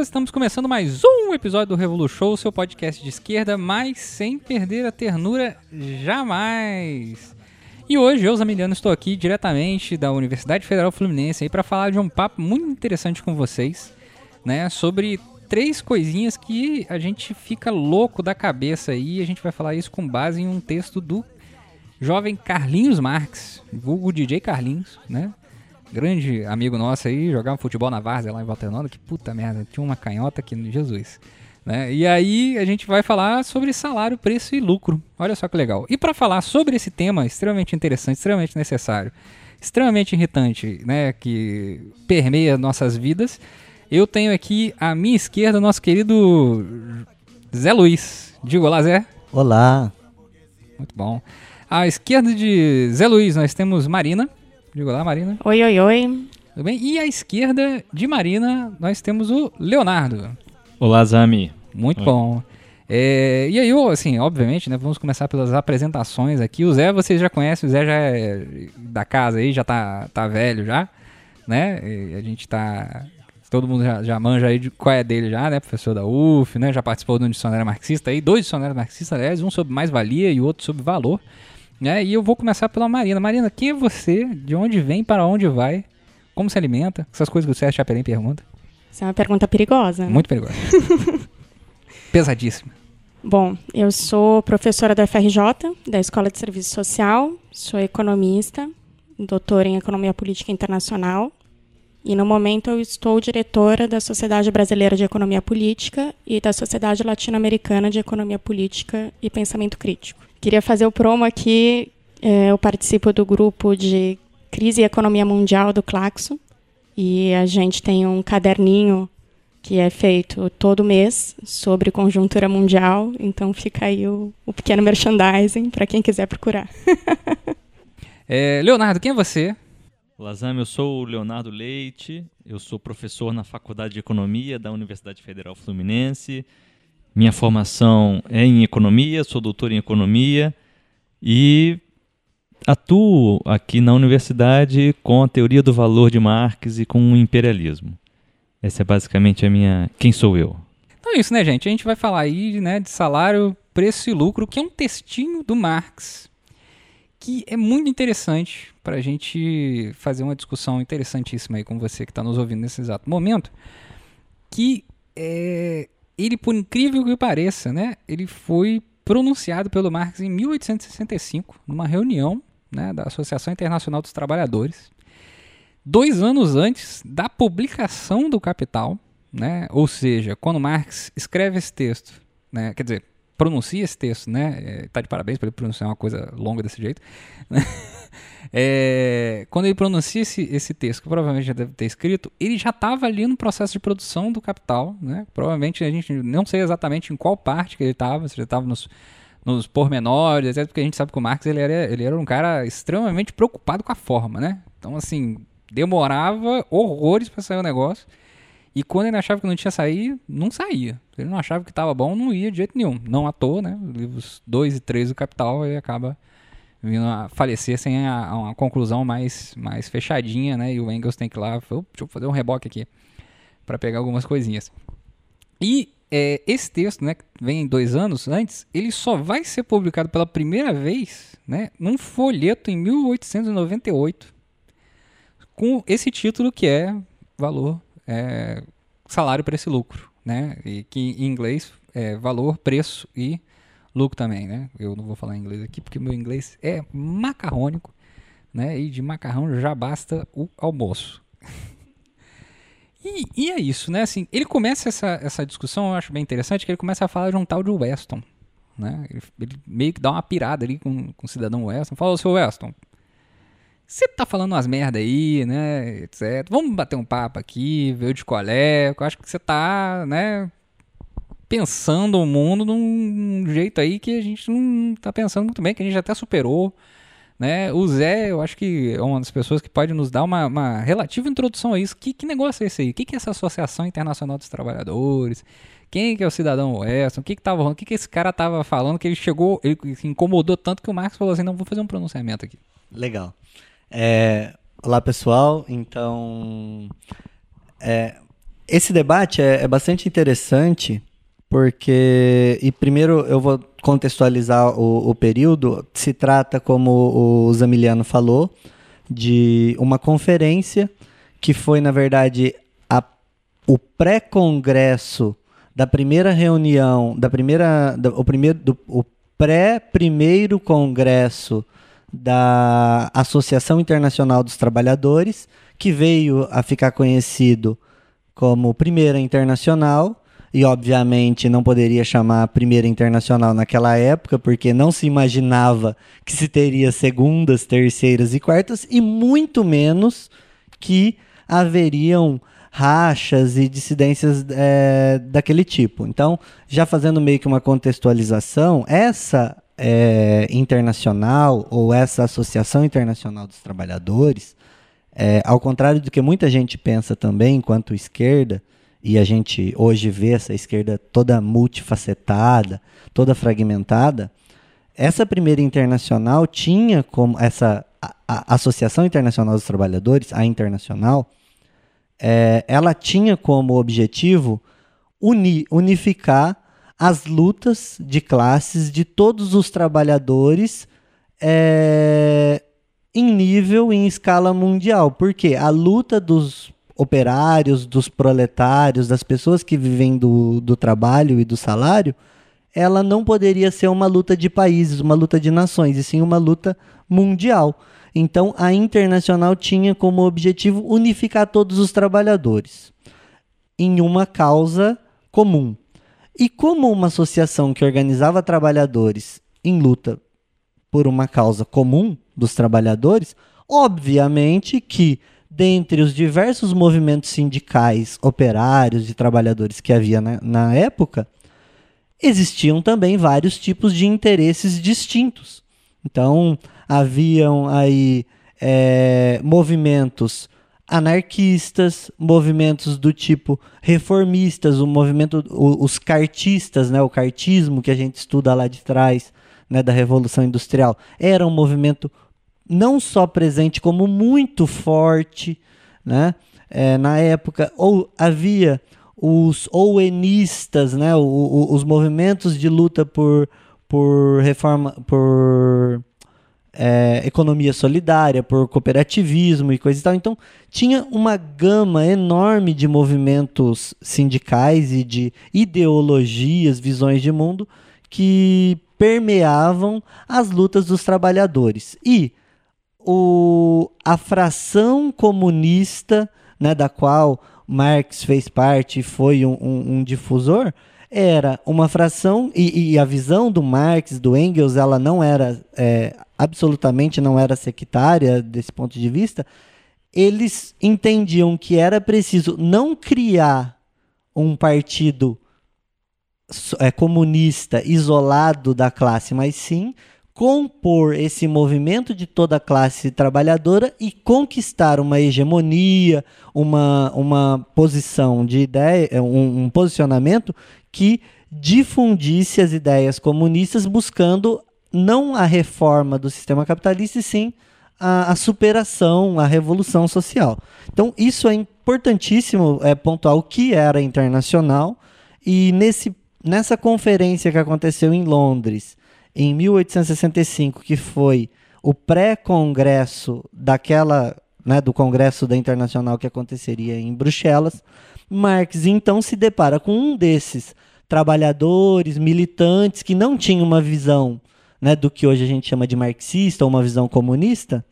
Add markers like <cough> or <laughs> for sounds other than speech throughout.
Estamos começando mais um episódio do Revolu Show, seu podcast de esquerda, mas sem perder a ternura jamais. E hoje eu, Zamiliano, estou aqui diretamente da Universidade Federal Fluminense para falar de um papo muito interessante com vocês, né, sobre três coisinhas que a gente fica louco da cabeça aí. A gente vai falar isso com base em um texto do jovem Carlinhos Marques, vulgo DJ Carlinhos, né? Grande amigo nosso aí, jogava futebol na Várzea lá em Valternona, que puta merda, tinha uma canhota aqui no Jesus. Né? E aí a gente vai falar sobre salário, preço e lucro. Olha só que legal. E para falar sobre esse tema extremamente interessante, extremamente necessário, extremamente irritante, né, que permeia nossas vidas, eu tenho aqui à minha esquerda o nosso querido Zé Luiz. Diga olá, Zé. Olá. Muito bom. À esquerda de Zé Luiz nós temos Marina. Diga olá, Marina. Oi, oi, oi. Tudo bem? E à esquerda de Marina nós temos o Leonardo. Olá, Zami. Muito Oi. bom. É, e aí, assim, obviamente, né, vamos começar pelas apresentações aqui. O Zé, vocês já conhecem, o Zé já é da casa aí, já tá, tá velho já, né? E a gente tá... Todo mundo já, já manja aí de qual é dele já, né? Professor da UF, né? Já participou de um dicionário marxista aí, dois dicionários marxistas, aliás, um sobre mais-valia e outro sobre valor. Né? E eu vou começar pela Marina. Marina, quem é você? De onde vem? Para onde vai? Como se alimenta? Essas coisas que o Sérgio Chapelin pergunta. Essa é uma pergunta perigosa. Muito perigoso. <laughs> Pesadíssima. Bom, eu sou professora da FRJ, da Escola de Serviço Social, sou economista, doutora em Economia Política Internacional, e no momento eu estou diretora da Sociedade Brasileira de Economia Política e da Sociedade Latino-Americana de Economia Política e Pensamento Crítico. Queria fazer o promo aqui, eh, eu participo do grupo de Crise e Economia Mundial do Claxo, e a gente tem um caderninho que é feito todo mês sobre conjuntura mundial. Então fica aí o, o pequeno merchandising para quem quiser procurar. <laughs> É, Leonardo, quem é você? Olá, Zami. Eu sou o Leonardo Leite. Eu sou professor na Faculdade de Economia da Universidade Federal Fluminense. Minha formação é em economia, sou doutor em economia e atuo aqui na universidade com a teoria do valor de Marx e com o imperialismo. Essa é basicamente a minha. Quem sou eu? Então é isso, né, gente? A gente vai falar aí né, de salário, preço e lucro, que é um textinho do Marx, que é muito interessante para a gente fazer uma discussão interessantíssima aí com você que está nos ouvindo nesse exato momento, que é, ele, por incrível que pareça, né, ele foi pronunciado pelo Marx em 1865, numa reunião né, da Associação Internacional dos Trabalhadores, dois anos antes da publicação do Capital, né? Ou seja, quando Marx escreve esse texto, né? Quer dizer, pronuncia esse texto, né? É, tá de parabéns para ele pronunciar uma coisa longa desse jeito. né? <laughs> É, quando ele pronuncia esse, esse texto, que provavelmente já deve ter escrito, ele já estava ali no processo de produção do Capital, né? Provavelmente a gente não sei exatamente em qual parte que ele estava, se ele estava nos nos pormenores, etc, porque a gente sabe que o Marx ele era, ele era um cara extremamente preocupado com a forma, né? Então, assim, demorava horrores para sair o negócio. E quando ele achava que não tinha saído, não saía. Ele não achava que estava bom, não ia de jeito nenhum. Não à toa, né? Os livros 2 e 3 do Capital, ele acaba vindo a falecer sem a, a uma conclusão mais, mais fechadinha, né? E o Engels tem que ir lá, "Opa, deixa eu fazer um reboque aqui para pegar algumas coisinhas. E é, esse texto, né, que vem dois anos antes, ele só vai ser publicado pela primeira vez, né, num folheto em 1898, com esse título que é valor, é, salário, preço e lucro, né, e que em inglês é valor, preço e lucro também, né. Eu não vou falar inglês aqui porque meu inglês é macarrônico, né, e de macarrão já basta o almoço. <laughs> E, e, é isso, né? Assim, ele começa essa, essa discussão, eu acho bem interessante, que ele começa a falar de um tal de Weston. Né? Ele, ele meio que dá uma pirada ali com, com o cidadão Weston. Fala, seu Weston, você tá falando umas merda aí, né? Etc. Vamos bater um papo aqui, ver de qual é. Eu acho que você tá, né? Pensando o mundo de um jeito aí que a gente não tá pensando muito bem, que a gente até superou. Né? O Zé, eu acho que é uma das pessoas que pode nos dar uma, uma relativa introdução a isso. Que, que negócio é esse aí? O que, que é essa Associação Internacional dos Trabalhadores? Quem que é o cidadão Weston? O que que tava? O que, que esse cara tava falando que ele chegou, ele se incomodou tanto que o Marx falou assim, não, vou fazer um pronunciamento aqui. Legal. É, olá, pessoal. Então, é, esse debate é, é bastante interessante porque, e primeiro eu vou contextualizar o, o período, se trata, como o Zamiliano falou, de uma conferência que foi, na verdade, a, o pré-congresso da primeira reunião, da primeira, o primeiro, do, o pré-primeiro congresso da Associação Internacional dos Trabalhadores, que veio a ficar conhecido como Primeira Internacional, e obviamente não poderia chamar Primeira Internacional naquela época, porque não se imaginava que se teria segundas, terceiras e quartas, e muito menos que haveriam rachas e dissidências é, daquele tipo. Então, já fazendo meio que uma contextualização, essa é, internacional ou essa Associação Internacional dos Trabalhadores, é, ao contrário do que muita gente pensa também, enquanto esquerda, e a gente hoje vê essa esquerda toda multifacetada, toda fragmentada, essa primeira internacional tinha como essa a, a Associação Internacional dos Trabalhadores, a internacional, é, ela tinha como objetivo uni, unificar as lutas de classes de todos os trabalhadores é, em nível, em escala mundial. Porque a luta dos operários, dos proletários, das pessoas que vivem do, do trabalho e do salário, ela não poderia ser uma luta de países, uma luta de nações, e sim uma luta mundial. Então, a Internacional tinha como objetivo unificar todos os trabalhadores em uma causa comum. E como uma associação que organizava trabalhadores em luta por uma causa comum dos trabalhadores, obviamente que dentre os diversos movimentos sindicais, operários e trabalhadores que havia na, na época, existiam também vários tipos de interesses distintos. Então, haviam aí é, movimentos anarquistas, movimentos do tipo reformistas, o movimento, os cartistas, né, o cartismo que a gente estuda lá de trás, né, da Revolução Industrial, era um movimento não só presente, como muito forte, né? É, na época, ou havia os ouenistas, né? O, o, os movimentos de luta por, por reforma, por é, economia solidária, por cooperativismo e coisa e tal. Então, tinha uma gama enorme de movimentos sindicais e de ideologias, visões de mundo que permeavam as lutas dos trabalhadores. E o, a fração comunista, né, da qual Marx fez parte e foi um, um, um, difusor, era uma fração, e, e, a visão do Marx, do Engels, ela não era, é, absolutamente não era sectária desse ponto de vista, eles entendiam que era preciso não criar um partido é, comunista isolado da classe, mas sim compor esse movimento de toda a classe trabalhadora e conquistar uma hegemonia, uma, uma posição de ideia, é, um, um posicionamento que difundisse as ideias comunistas buscando não a reforma do sistema capitalista, e sim a, a, superação, a revolução social. Então, isso é importantíssimo é, pontuar o que era internacional, e nesse, nessa conferência que aconteceu em Londres, em 1865, que foi o pré-congresso daquela, né, do Congresso da Internacional que aconteceria em Bruxelas, Marx então se depara com um desses trabalhadores, militantes que não tinham uma visão né, do que hoje a gente chama de marxista ou uma visão comunista,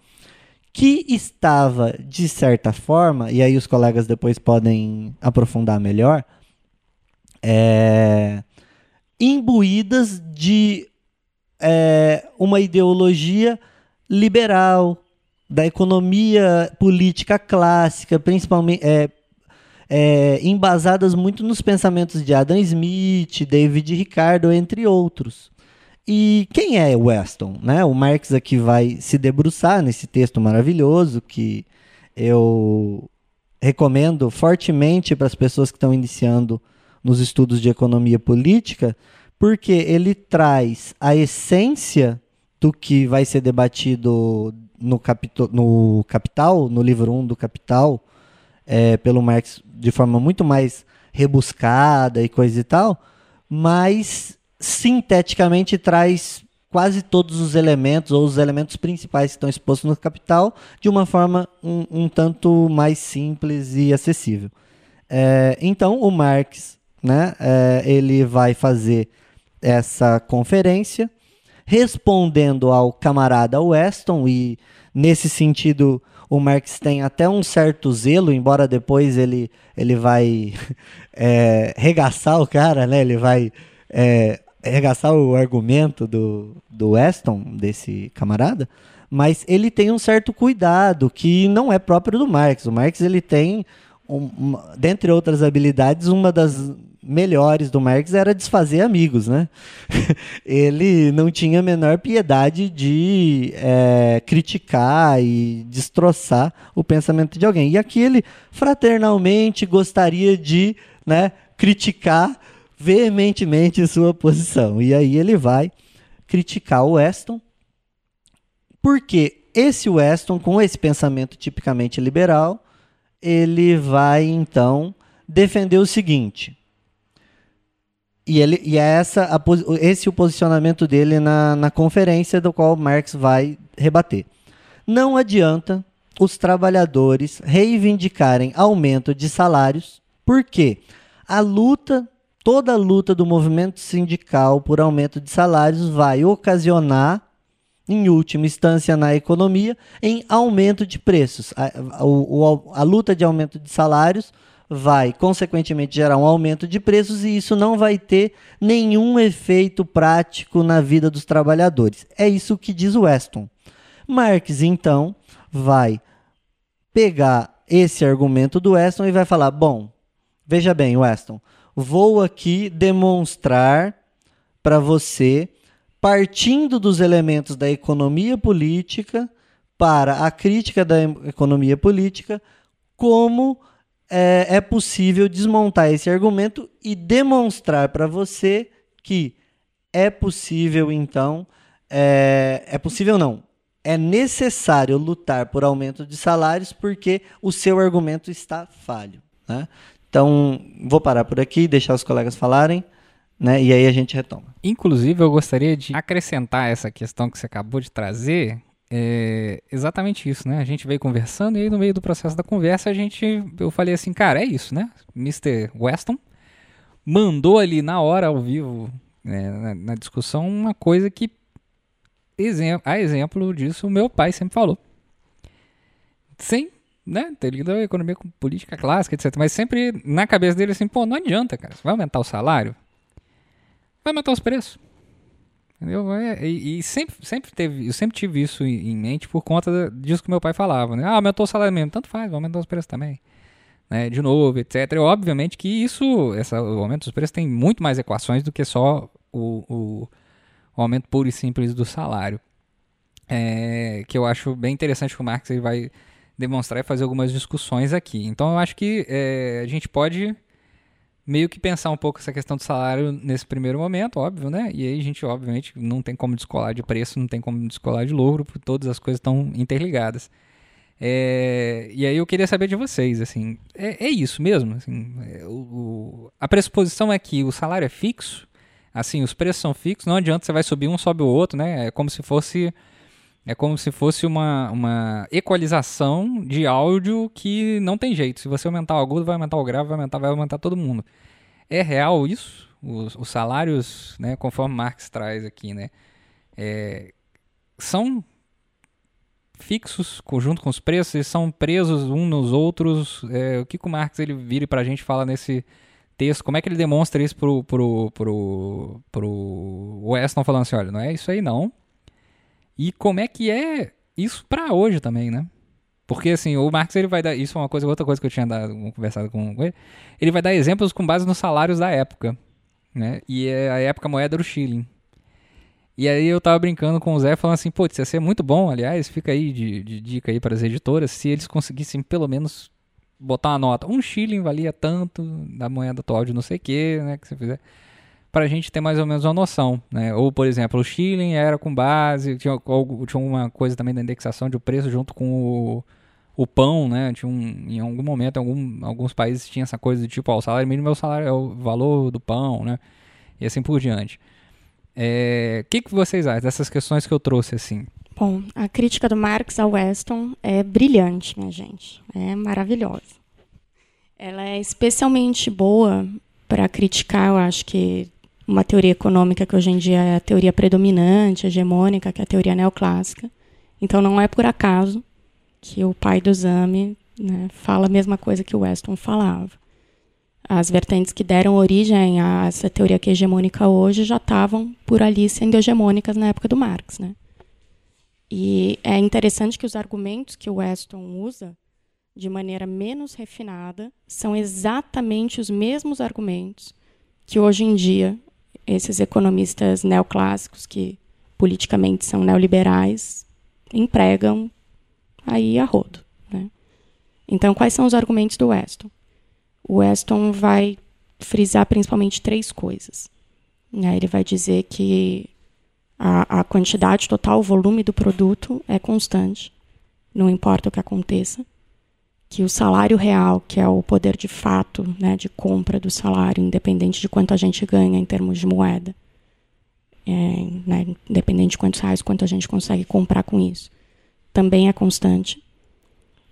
que estava, de certa forma, e aí os colegas depois podem aprofundar melhor, é, imbuídas de é, uma ideologia liberal, da economia política clássica, principalmente é, é, embasadas muito nos pensamentos de Adam Smith, David Ricardo, entre outros. E quem é Weston? Né? O Marx aqui vai se debruçar nesse texto maravilhoso que eu recomendo fortemente para as pessoas que estão iniciando nos estudos de economia política, porque ele traz a essência do que vai ser debatido no, capito, no Capital, no livro 1 do Capital, é, pelo Marx de forma muito mais rebuscada e coisa e tal, mas sinteticamente traz quase todos os elementos ou os elementos principais que estão expostos no Capital de uma forma um, um tanto mais simples e acessível. É, então o Marx, né, é, ele vai fazer essa conferência respondendo ao camarada Weston e nesse sentido o Marx tem até um certo zelo, embora depois ele, ele vai <laughs> é, regaçar o cara, né? Ele vai é, regaçar o argumento do, do Weston, desse camarada, mas ele tem um certo cuidado que não é próprio do Marx. O Marx ele tem, um, uma, dentre outras habilidades, uma das melhores do Marx era desfazer amigos, né? <laughs> ele não tinha a menor piedade de é, criticar e destroçar o pensamento de alguém. E aqui ele fraternalmente gostaria de né, criticar veementemente sua posição. E aí ele vai criticar o Weston, porque esse Weston, com esse pensamento tipicamente liberal, ele vai então defender o seguinte. E, ele, e é essa a, esse o posicionamento dele na, na conferência do qual Marx vai rebater. Não adianta os trabalhadores reivindicarem aumento de salários, porque a luta toda a luta do movimento sindical por aumento de salários vai ocasionar, em última instância na economia, em aumento de preços. A, a, a, a luta de aumento de salários vai, consequentemente, gerar um aumento de preços e isso não vai ter nenhum efeito prático na vida dos trabalhadores. É isso que diz Weston. Marx, então, vai pegar esse argumento do Weston e vai falar: bom, veja bem, Weston, vou aqui demonstrar para você, partindo dos elementos da economia política para a crítica da economia política, como é, é possível desmontar esse argumento e demonstrar para você que é possível, então, é, é possível não, é necessário lutar por aumento de salários porque o seu argumento está falho. Né? Então, vou parar por aqui, deixar os colegas falarem, né? E aí a gente retoma. Inclusive, eu gostaria de acrescentar essa questão que você acabou de trazer. É exatamente isso, né? A gente veio conversando e aí no meio do processo da conversa a gente, eu falei assim, cara, é isso, né? Mr. Weston mandou ali na hora ao vivo, né, na, na discussão, uma coisa que, a exemplo disso, o meu pai sempre falou. Sem né, ter lido a economia com política clássica, etc. Mas sempre na cabeça dele assim, pô, não adianta, cara. Você vai aumentar o salário? Vai aumentar os preços. Entendeu? É, e, e, sempre, sempre teve, eu sempre tive isso em mente por conta disso que meu pai falava, né? Ah, aumentou o salário mesmo, tanto faz, vai aumentar os preços também. Né, de novo, etc. E, obviamente que isso, essa, o aumento dos preços tem muito mais equações do que só o, o, o aumento puro e simples do salário. É, que eu acho bem interessante que o Marx vai demonstrar e fazer algumas discussões aqui. Então eu acho que é, a gente pode meio que pensar um pouco essa questão do salário nesse primeiro momento, óbvio, né? E aí a gente, obviamente, não tem como descolar de preço, não tem como descolar de lucro, porque todas as coisas estão interligadas. É, e aí eu queria saber de vocês, assim, é, é isso mesmo? Assim, é, o, a pressuposição é que o salário é fixo, assim, os preços são fixos, não adianta você vai subir um, sobe o outro, né? É como se fosse é como se fosse uma, uma equalização de áudio que não tem jeito. Se você aumentar o agudo, vai aumentar o grave, vai aumentar, vai aumentar todo mundo. É real isso? Os, os salários, né, conforme Marx traz aqui, né, é, são fixos junto com os preços, eles são presos uns nos outros. É, o que, que o Marx ele vira para a gente fala nesse texto? Como é que ele demonstra isso pro, pro, pro, pro Weston falando assim, olha, não é isso aí não. E como é que é isso para hoje também, né? Porque assim, o Marx ele vai dar. Isso é uma coisa, outra coisa que eu tinha dado, conversado com ele. Ele vai dar exemplos com base nos salários da época. Né? E é, a época a moeda era o shilling. E aí eu tava brincando com o Zé, falando assim, putz, ia ser muito bom, aliás, fica aí de, de dica aí para as editoras, se eles conseguissem pelo menos botar uma nota. Um shilling valia tanto da moeda atual de não sei o que, né? Que você fizer para a gente ter mais ou menos uma noção. Né? Ou, por exemplo, o shilling era com base, tinha, tinha uma coisa também da indexação de preço junto com o, o pão, né? Tinha um, em algum momento, algum, alguns países tinha essa coisa de tipo, ó, o salário mínimo é o salário, é o valor do pão, né? E assim por diante. É, o que, que vocês acham dessas questões que eu trouxe assim? Bom, a crítica do Marx ao Weston é brilhante, minha gente. É maravilhosa. Ela é especialmente boa para criticar, eu acho que uma teoria econômica que hoje em dia é a teoria predominante, hegemônica, que é a teoria neoclássica. Então não é por acaso que o pai do Zame né, fala a mesma coisa que o Weston falava. As vertentes que deram origem a essa teoria que é hegemônica hoje já estavam por ali sendo hegemônicas na época do Marx. Né? E é interessante que os argumentos que o Weston usa de maneira menos refinada são exatamente os mesmos argumentos que hoje em dia esses economistas neoclássicos que politicamente são neoliberais empregam aí a rodo. Né? Então, quais são os argumentos do Weston? O Weston vai frisar principalmente três coisas. Né? Ele vai dizer que a, a quantidade total, o volume do produto é constante, não importa o que aconteça. Que o salário real, que é o poder de fato né, de compra do salário, independente de quanto a gente ganha em termos de moeda, é, né, independente de quantos reais, quanto a gente consegue comprar com isso, também é constante.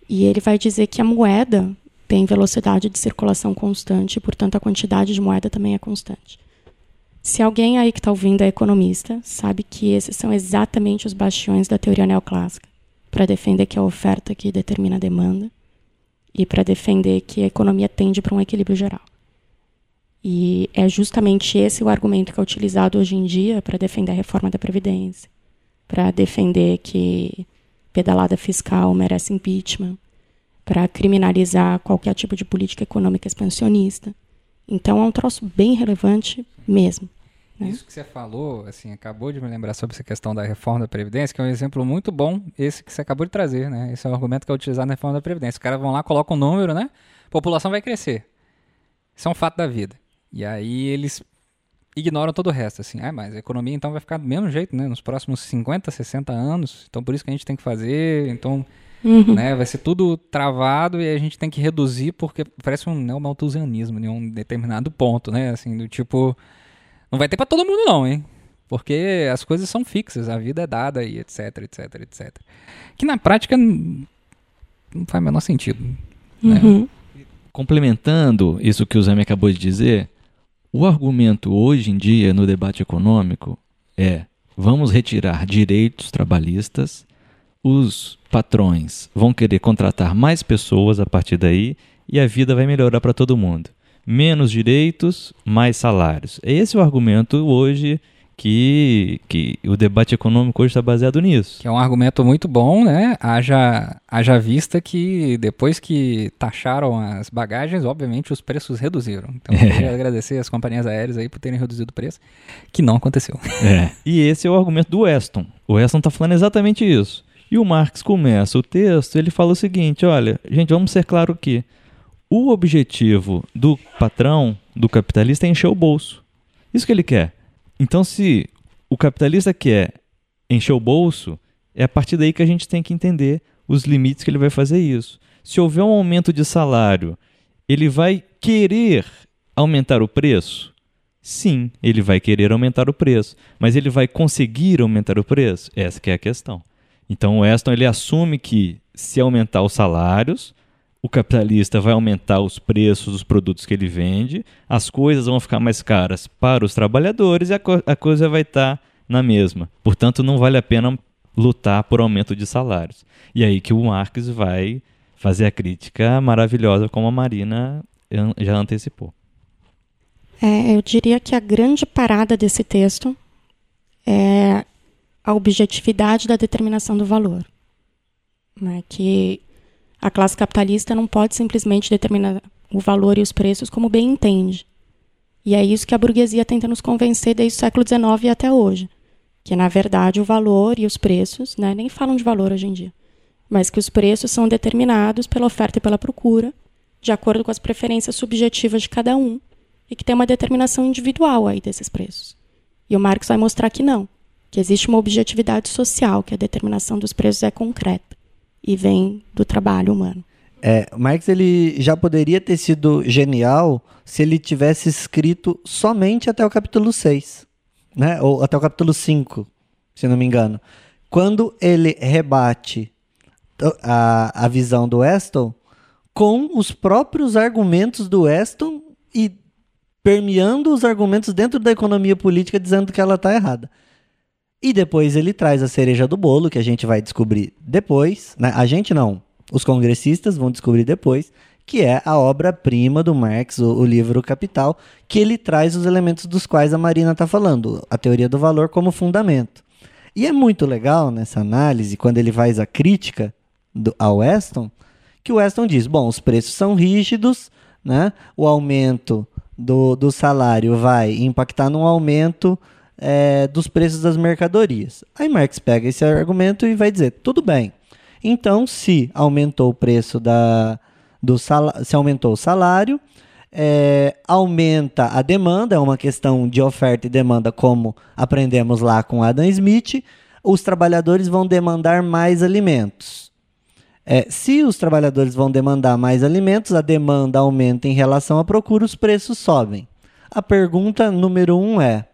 E ele vai dizer que a moeda tem velocidade de circulação constante, portanto a quantidade de moeda também é constante. Se alguém aí que está ouvindo é economista, sabe que esses são exatamente os bastiões da teoria neoclássica para defender que a oferta que determina a demanda e para defender que a economia tende para um equilíbrio geral. E é justamente esse o argumento que é utilizado hoje em dia para defender a reforma da Previdência, para defender que pedalada fiscal merece impeachment, para criminalizar qualquer tipo de política econômica expansionista. Então é um troço bem relevante mesmo. Né? Isso que você falou, assim, acabou de me lembrar sobre essa questão da reforma da Previdência, que é um exemplo muito bom, esse que você acabou de trazer, né? Esse é um argumento que é utilizado na reforma da Previdência. Os caras vão lá, colocam um número, né? A população vai crescer. Isso é um fato da vida. E aí eles ignoram todo o resto, assim. Ah, mas a economia então vai ficar do mesmo jeito, né? Nos próximos 50, 60 anos. Então por isso que a gente tem que fazer. Então, uhum. né? Vai ser tudo travado e a gente tem que reduzir porque parece um neomalthusianismo em um determinado ponto, né? Assim, do tipo... Não vai ter para todo mundo não, hein? Porque as coisas são fixas, a vida é dada e etc, etc, etc. Que na prática não faz o menor sentido. Né? Uhum. Complementando isso que o Zé me acabou de dizer, o argumento hoje em dia no debate econômico é: vamos retirar direitos trabalhistas, os patrões vão querer contratar mais pessoas a partir daí e a vida vai melhorar para todo mundo. Menos direitos, mais salários. Esse é o argumento hoje que, que o debate econômico hoje está baseado nisso. Que é um argumento muito bom, né? Haja, haja vista que depois que taxaram as bagagens, obviamente os preços reduziram. Então, eu queria agradecer as companhias aéreas aí por terem reduzido o preço, que não aconteceu. É. E esse é o argumento do Weston. O Weston está falando exatamente isso. E o Marx começa o texto, ele fala o seguinte, olha, gente, vamos ser claro aqui. O objetivo do patrão, do capitalista, é encher o bolso. Isso que ele quer. Então, se o capitalista quer encher o bolso, é a partir daí que a gente tem que entender os limites que ele vai fazer isso. Se houver um aumento de salário, ele vai querer aumentar o preço? Sim, ele vai querer aumentar o preço, mas ele vai conseguir aumentar o preço? Essa é a questão. Então o Weston ele assume que se aumentar os salários, o capitalista vai aumentar os preços dos produtos que ele vende, as coisas vão ficar mais caras para os trabalhadores e a, co a coisa vai estar tá na mesma. Portanto, não vale a pena lutar por aumento de salários. E aí que o Marx vai fazer a crítica maravilhosa, como a Marina já antecipou. É, eu diria que a grande parada desse texto é a objetividade da determinação do valor. Né? Que a classe capitalista não pode simplesmente determinar o valor e os preços como bem entende. E é isso que a burguesia tenta nos convencer desde o século XIX e até hoje. Que, na verdade, o valor e os preços, né, nem falam de valor hoje em dia, mas que os preços são determinados pela oferta e pela procura, de acordo com as preferências subjetivas de cada um, e que tem uma determinação individual aí desses preços. E o Marx vai mostrar que não, que existe uma objetividade social, que a determinação dos preços é concreta e vem do trabalho humano. É, Marx ele já poderia ter sido genial se ele tivesse escrito somente até o capítulo 6, né? Ou até o capítulo 5, se não me engano. Quando ele rebate a, a visão do Weston com os próprios argumentos do Weston e permeando os argumentos dentro da economia política dizendo que ela está errada. E depois ele traz a cereja do bolo, que a gente vai descobrir depois. Né? A gente não, os congressistas vão descobrir depois, que é a obra-prima do Marx, o, o, livro Capital, que ele traz os elementos dos quais a Marina está falando, a teoria do valor como fundamento. E é muito legal nessa análise, quando ele faz a crítica do, ao Weston, que o Weston diz: bom, os preços são rígidos, né? o aumento do, do salário vai impactar no aumento é, dos preços das mercadorias. Aí Marx pega esse argumento e vai dizer: tudo bem. Então, se aumentou o preço da, do salário, se aumentou o salário, é, aumenta a demanda, é uma questão de oferta e demanda, como aprendemos lá com Adam Smith. Os trabalhadores vão demandar mais alimentos. É, se os trabalhadores vão demandar mais alimentos, a demanda aumenta em relação à procura, os preços sobem. A pergunta número um é: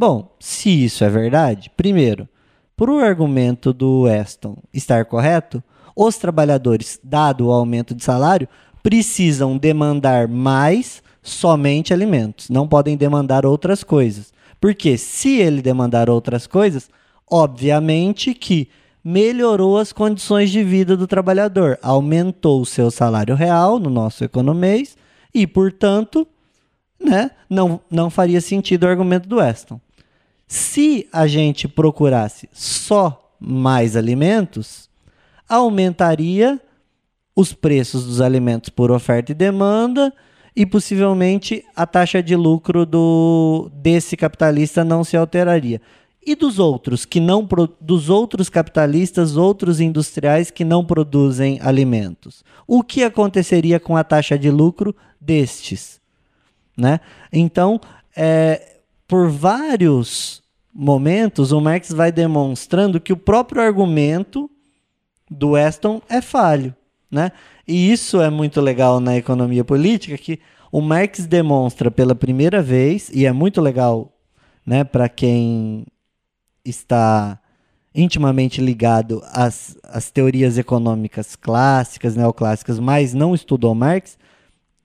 Bom, se isso é verdade, primeiro, por o argumento do Weston estar correto, os trabalhadores, dado o aumento de salário, precisam demandar mais somente alimentos, não podem demandar outras coisas. Porque se ele demandar outras coisas, obviamente que melhorou as condições de vida do trabalhador, aumentou o seu salário real no nosso economês e, portanto, né, não, não faria sentido o argumento do Weston. Se a gente procurasse só mais alimentos, aumentaria os preços dos alimentos por oferta e demanda e possivelmente a taxa de lucro do desse capitalista não se alteraria. E dos outros que não dos outros capitalistas, outros industriais que não produzem alimentos. O que aconteceria com a taxa de lucro destes, né? Então, é, por vários momentos, o Marx vai demonstrando que o próprio argumento do Weston é falho. Né? E isso é muito legal na economia política, que o Marx demonstra pela primeira vez, e é muito legal né, para quem está intimamente ligado às, às teorias econômicas clássicas, neoclássicas, mas não estudou Marx,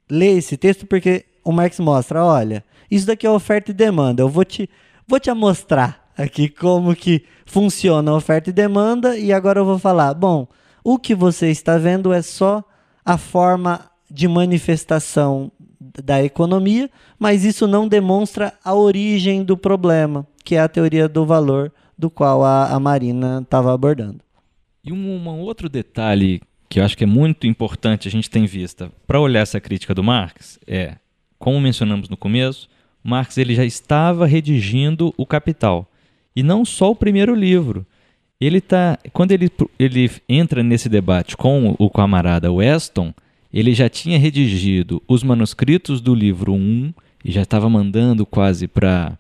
lê esse texto porque o Marx mostra, olha, isso daqui é oferta e demanda. Eu vou te, vou te mostrar aqui como que funciona a oferta e demanda e agora eu vou falar, bom, o que você está vendo é só a forma de manifestação da economia, mas isso não demonstra a origem do problema, que é a teoria do valor do qual a, a Marina estava abordando. E um, um outro detalhe que eu acho que é muito importante a gente ter em vista para olhar essa crítica do Marx é, como mencionamos no começo, Marx ele já estava redigindo o Capital. E não só o primeiro livro. Ele tá, quando ele, ele entra nesse debate com o camarada Weston, ele já tinha redigido os manuscritos do livro 1 e já estava mandando quase para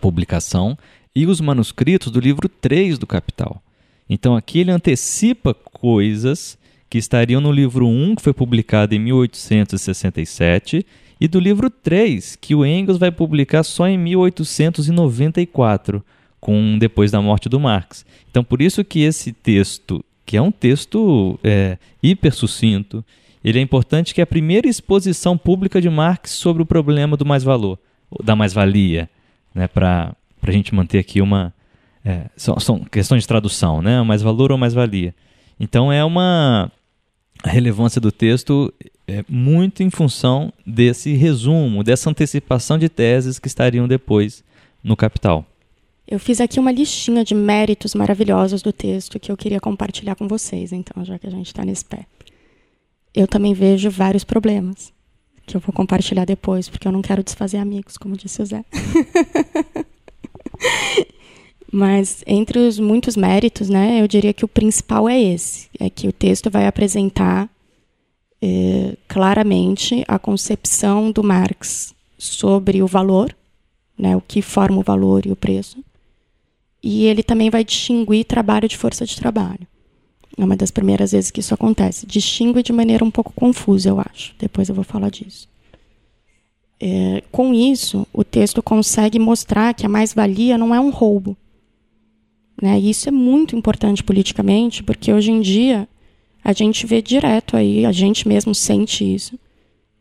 publicação, e os manuscritos do livro 3 do Capital. Então aqui ele antecipa coisas que estariam no livro 1, que foi publicado em 1867, e do livro 3, que o Engels vai publicar só em 1894, com depois da morte do Marx. Então, por isso que esse texto, que é um texto é, hiper sucinto, ele é importante que é a primeira exposição pública de Marx sobre o problema do mais-valor, da mais-valia, né, para a gente manter aqui uma... É, são, são questões de tradução, né, mais-valor ou mais-valia. Então, é uma... A relevância do texto é, muito em função desse resumo, dessa antecipação de teses que estariam depois no Capital. Eu fiz aqui uma listinha de méritos maravilhosos do texto que eu queria compartilhar com vocês, então, já que a gente está nesse pé. Eu também vejo vários problemas, que eu vou compartilhar depois, porque eu não quero desfazer amigos, como disse o Zé. <laughs> Mas entre os muitos méritos, né, eu diria que o principal é esse, é que o texto vai apresentar é, claramente a concepção do Marx sobre o valor, né, o que forma o valor e o preço. E ele também vai distinguir trabalho de força de trabalho. É uma das primeiras vezes que isso acontece. Distingue de maneira um pouco confusa, eu acho. Depois eu vou falar disso. É, com isso, o texto consegue mostrar que a mais-valia não é um roubo. Né? E isso é muito importante politicamente, porque hoje em dia a gente vê direto aí, a gente mesmo sente isso,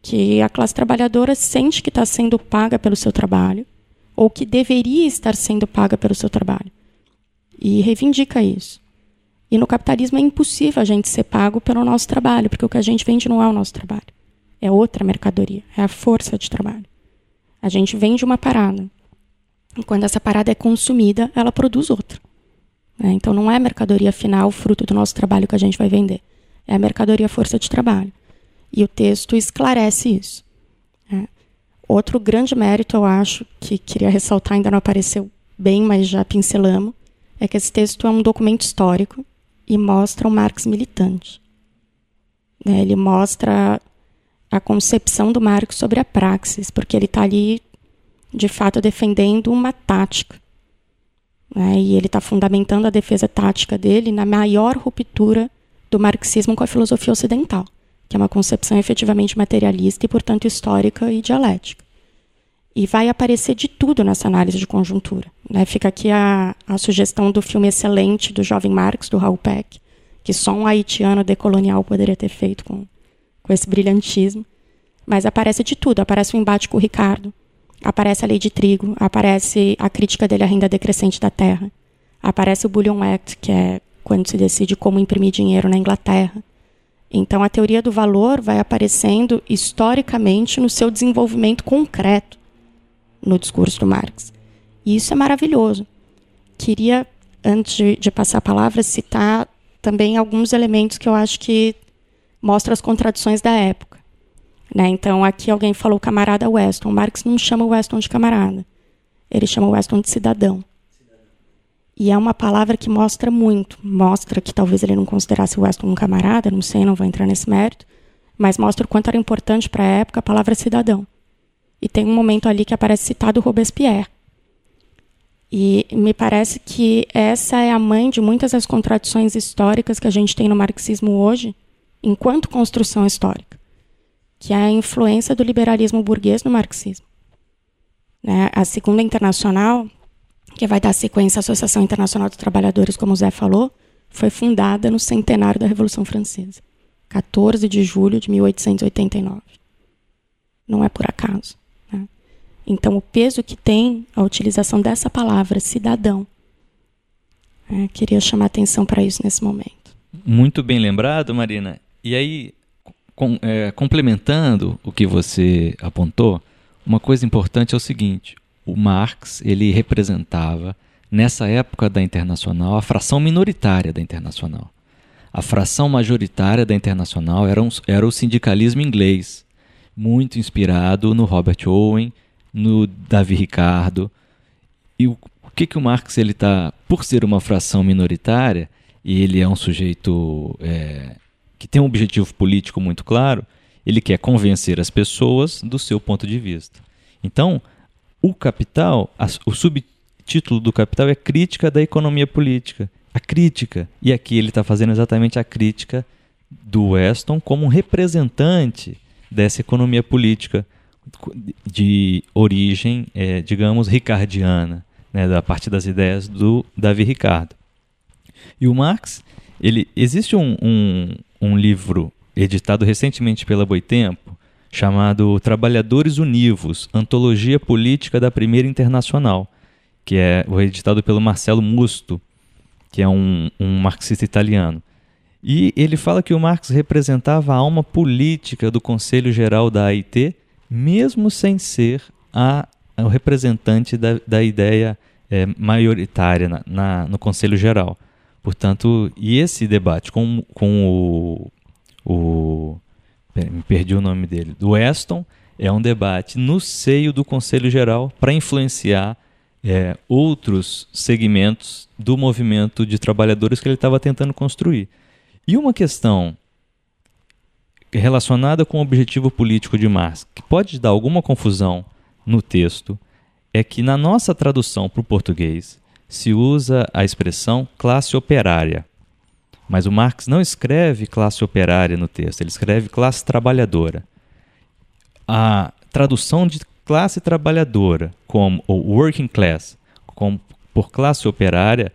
que a classe trabalhadora sente que está sendo paga pelo seu trabalho, ou que deveria estar sendo paga pelo seu trabalho. E reivindica isso. E no capitalismo é impossível a gente ser pago pelo nosso trabalho, porque o que a gente vende não é o nosso trabalho. É outra mercadoria, é a força de trabalho. A gente vende uma parada. E quando essa parada é consumida, ela produz outra. Né? Então não é mercadoria final, fruto do nosso trabalho que a gente vai vender. É a mercadoria força de trabalho. E o texto esclarece isso. Né? Outro grande mérito, eu acho, que queria ressaltar, ainda não apareceu bem, mas já pincelamos, é que esse texto é um documento histórico e mostra o Marx militante. Né? Ele mostra a concepção do Marx sobre a praxis, porque ele está ali, de fato, defendendo uma tática. Né? E ele está fundamentando a defesa tática dele na maior ruptura do marxismo com a filosofia ocidental, que é uma concepção efetivamente materialista e, portanto, histórica e dialética. E vai aparecer de tudo nessa análise de conjuntura. Né? Fica aqui a, a sugestão do filme excelente do jovem Marx, do Raul Peck, que só um haitiano decolonial poderia ter feito com, com esse brilhantismo. Mas aparece de tudo. Aparece o embate com o Ricardo, aparece a lei de trigo, aparece a crítica dele à renda decrescente da terra, aparece o Bullion Act, que é quando se decide como imprimir dinheiro na Inglaterra. Então, a teoria do valor vai aparecendo historicamente no seu desenvolvimento concreto no discurso do Marx. E isso é maravilhoso. Queria, antes de, passar a palavra, citar também alguns elementos que eu acho que mostram as contradições da época. Né? Então, aqui alguém falou camarada Weston. Marx não chama Weston de camarada. Ele chama Weston de cidadão. E é uma palavra que mostra muito. Mostra que talvez ele não considerasse Weston um camarada, não sei, não vou entrar nesse mérito. Mas mostra o quanto era importante para a época a palavra cidadão. E tem um momento ali que aparece citado Robespierre. E me parece que essa é a mãe de muitas das contradições históricas que a gente tem no marxismo hoje, enquanto construção histórica, que é a influência do liberalismo burguês no marxismo. Né? A Segunda Internacional, que vai dar sequência à Associação Internacional dos Trabalhadores, como o Zé falou, foi fundada no centenário da Revolução Francesa, 14 de julho de 1889. Não é por acaso. Então, o peso que tem a utilização dessa palavra, cidadão. É, queria chamar atenção para isso nesse momento. Muito bem lembrado, Marina. E aí, com, é, complementando o que você apontou, uma coisa importante é o seguinte: o Marx ele representava nessa época da Internacional a fração minoritária da Internacional. A fração majoritária da Internacional era, um, era o sindicalismo inglês, muito inspirado no Robert Owen no Davi Ricardo. E o, o que, que o Marx ele está, por ser uma fração minoritária, e ele é um sujeito é, que tem um objetivo político muito claro, ele quer convencer as pessoas do seu ponto de vista. Então, o capital, o subtítulo do capital é crítica da economia política. A crítica. E aqui ele está fazendo exatamente a crítica do Weston como um representante dessa economia política de origem, é, digamos, ricardiana, né, da parte das ideias do Davi Ricardo. E o Marx, ele existe um, um, um livro editado recentemente pela Boitempo, chamado Trabalhadores Univos, Antologia Política da Primeira Internacional, que é editado pelo Marcelo Musto, que é um, um marxista italiano. E ele fala que o Marx representava a alma política do Conselho Geral da AIT mesmo sem ser a, o representante da, da ideia é, maioritária na, na, no Conselho Geral. Portanto, e esse debate com, com o, o. Me perdi o nome dele. Do Weston é um debate no seio do Conselho Geral para influenciar é, outros segmentos do movimento de trabalhadores que ele estava tentando construir. E uma questão relacionada com o objetivo político de Marx, que pode dar alguma confusão no texto, é que na nossa tradução para o português se usa a expressão classe operária. Mas o Marx não escreve classe operária no texto, ele escreve classe trabalhadora. A tradução de classe trabalhadora como ou working class como, por classe operária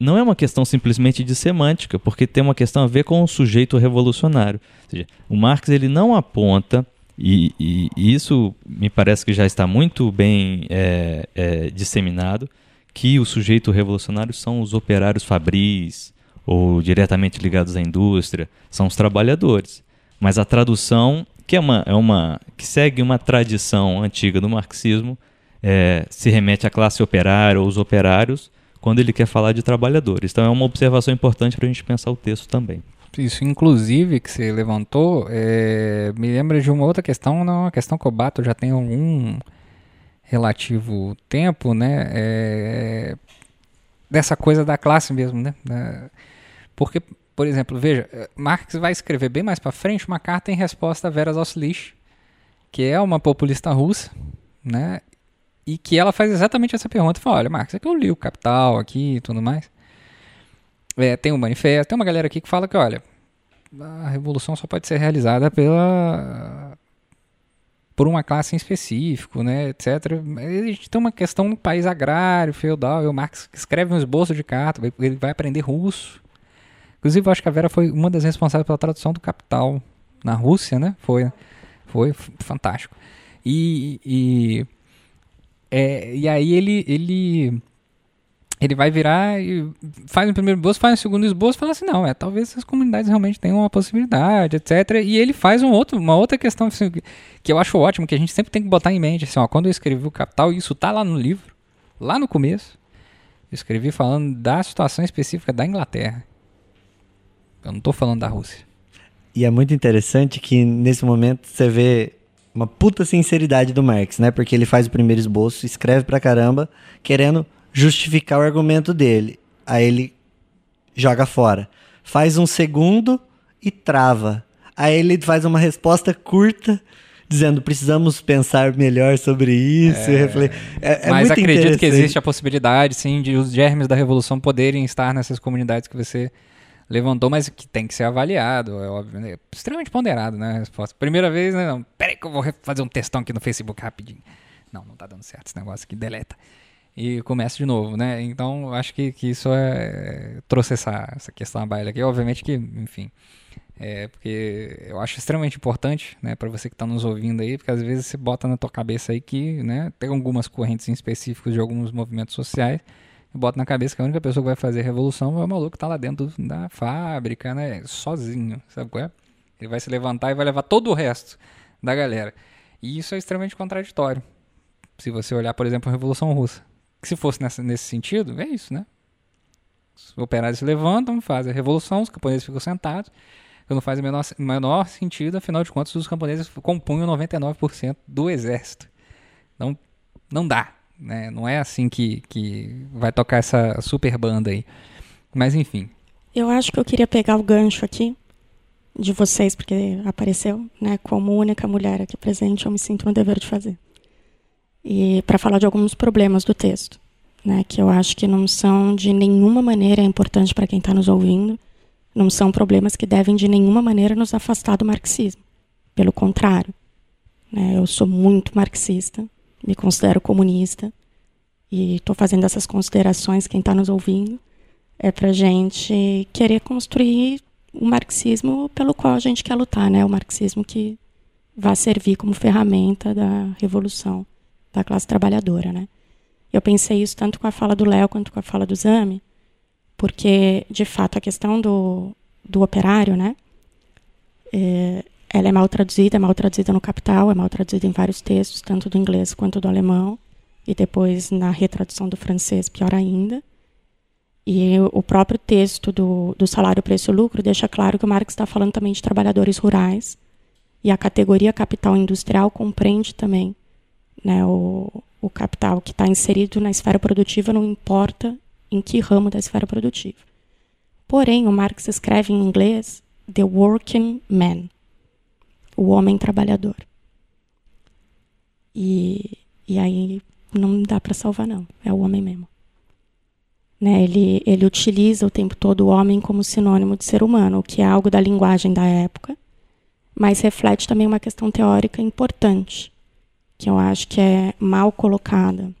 não é uma questão simplesmente de semântica, porque tem uma questão a ver com o sujeito revolucionário. Seja, o Marx ele não aponta e, e, e, isso me parece que já está muito bem é, é, disseminado que o sujeito revolucionário são os operários fabris ou diretamente ligados à indústria, são os trabalhadores. Mas a tradução, que é uma, é uma que segue uma tradição antiga do marxismo, é, se remete à classe operária ou os operários quando ele quer falar de trabalhadores. Então é uma observação importante para a gente pensar o texto também. Isso, inclusive, que você levantou, é, me lembra de uma outra questão, não, uma questão que eu bato já tem algum relativo tempo, né? É, dessa coisa da classe mesmo, né? porque, por exemplo, veja, Marx vai escrever bem mais para frente uma carta em resposta a Vera Zoslich, que é uma populista russa, né? E que ela faz exatamente essa pergunta. Fala, olha, Marx, é que eu li o Capital aqui e tudo mais. É, tem um manifesto, tem uma galera aqui que fala que, olha, a revolução só pode ser realizada pela por uma classe em específico, né, etc. A gente tem uma questão no país agrário, feudal, e o Marx escreve um esboço de carta, ele vai aprender russo. Inclusive, eu acho que a Vera foi uma das responsáveis pela tradução do Capital na Rússia, né? Foi, foi fantástico. E, e, é, e aí ele, ele ele vai virar e faz um primeiro esboço, faz um segundo esboço fala assim, não, é, talvez essas comunidades realmente tenham uma possibilidade, etc. E ele faz um outro, uma outra questão assim, que eu acho ótimo, que a gente sempre tem que botar em mente, assim, ó, quando eu escrevi o Capital, isso tá lá no livro, lá no começo, eu escrevi falando da situação específica da Inglaterra. Eu não estou falando da Rússia. E é muito interessante que nesse momento você vê uma puta sinceridade do Marx, né? Porque ele faz o primeiro esboço, escreve pra caramba, querendo justificar o argumento dele. Aí ele joga fora. Faz um segundo e trava. Aí ele faz uma resposta curta dizendo precisamos pensar melhor sobre isso. É, é, é mas acredito que existe a possibilidade, sim, de os germes da revolução poderem estar nessas comunidades que você levantou, mas que tem que ser avaliado, é óbvio, né? extremamente ponderado, né, a resposta. Primeira vez, né, não, peraí que eu vou fazer um textão aqui no Facebook rapidinho. Não, não tá dando certo esse negócio aqui, deleta e começa de novo, né? Então acho que, que isso é, trouxe essa, essa questão à baila aqui. Obviamente que, enfim, é porque eu acho extremamente importante, né, para você que está nos ouvindo aí, porque às vezes você bota na tua cabeça aí que, né, tem algumas correntes em específicos de alguns movimentos sociais, bota na cabeça que a única pessoa que vai fazer revolução é o maluco que tá lá dentro da fábrica, né, sozinho, sabe qual é? Ele vai se levantar e vai levar todo o resto da galera. E isso é extremamente contraditório. Se você olhar, por exemplo, a Revolução Russa que se fosse nessa, nesse sentido, é isso, né? Os operários se levantam, fazem a revolução, os camponeses ficam sentados. Não faz o menor, menor sentido, afinal de contas, os camponeses compunham 99% do exército. Não, não dá. Né? Não é assim que, que vai tocar essa super banda aí. Mas enfim. Eu acho que eu queria pegar o gancho aqui de vocês, porque apareceu, né? Como única mulher aqui presente, eu me sinto no dever de fazer e para falar de alguns problemas do texto, né, que eu acho que não são de nenhuma maneira importantes para quem está nos ouvindo, não são problemas que devem de nenhuma maneira nos afastar do marxismo. Pelo contrário, né, eu sou muito marxista, me considero comunista e estou fazendo essas considerações. Quem está nos ouvindo é para gente querer construir o marxismo pelo qual a gente quer lutar, né, o marxismo que vai servir como ferramenta da revolução da classe trabalhadora, né? Eu pensei isso tanto com a fala do Léo quanto com a fala do Zami, porque, de fato, a questão do, do operário, né? É, ela é mal traduzida, é mal traduzida no Capital, é mal traduzida em vários textos, tanto do inglês quanto do alemão, e depois na retradução do francês, pior ainda. E o próprio texto do, do salário, preço e lucro deixa claro que o Marx está falando também de trabalhadores rurais, e a categoria capital industrial compreende também né, o, o capital que está inserido na esfera produtiva, não importa em que ramo da esfera produtiva. Porém, o Marx escreve em inglês The Working Man, o homem trabalhador. E, e aí não dá para salvar, não. É o homem mesmo. Né? Ele, ele utiliza o tempo todo o homem como sinônimo de ser humano, o que é algo da linguagem da época, mas reflete também uma questão teórica importante, que eu acho que é mal colocada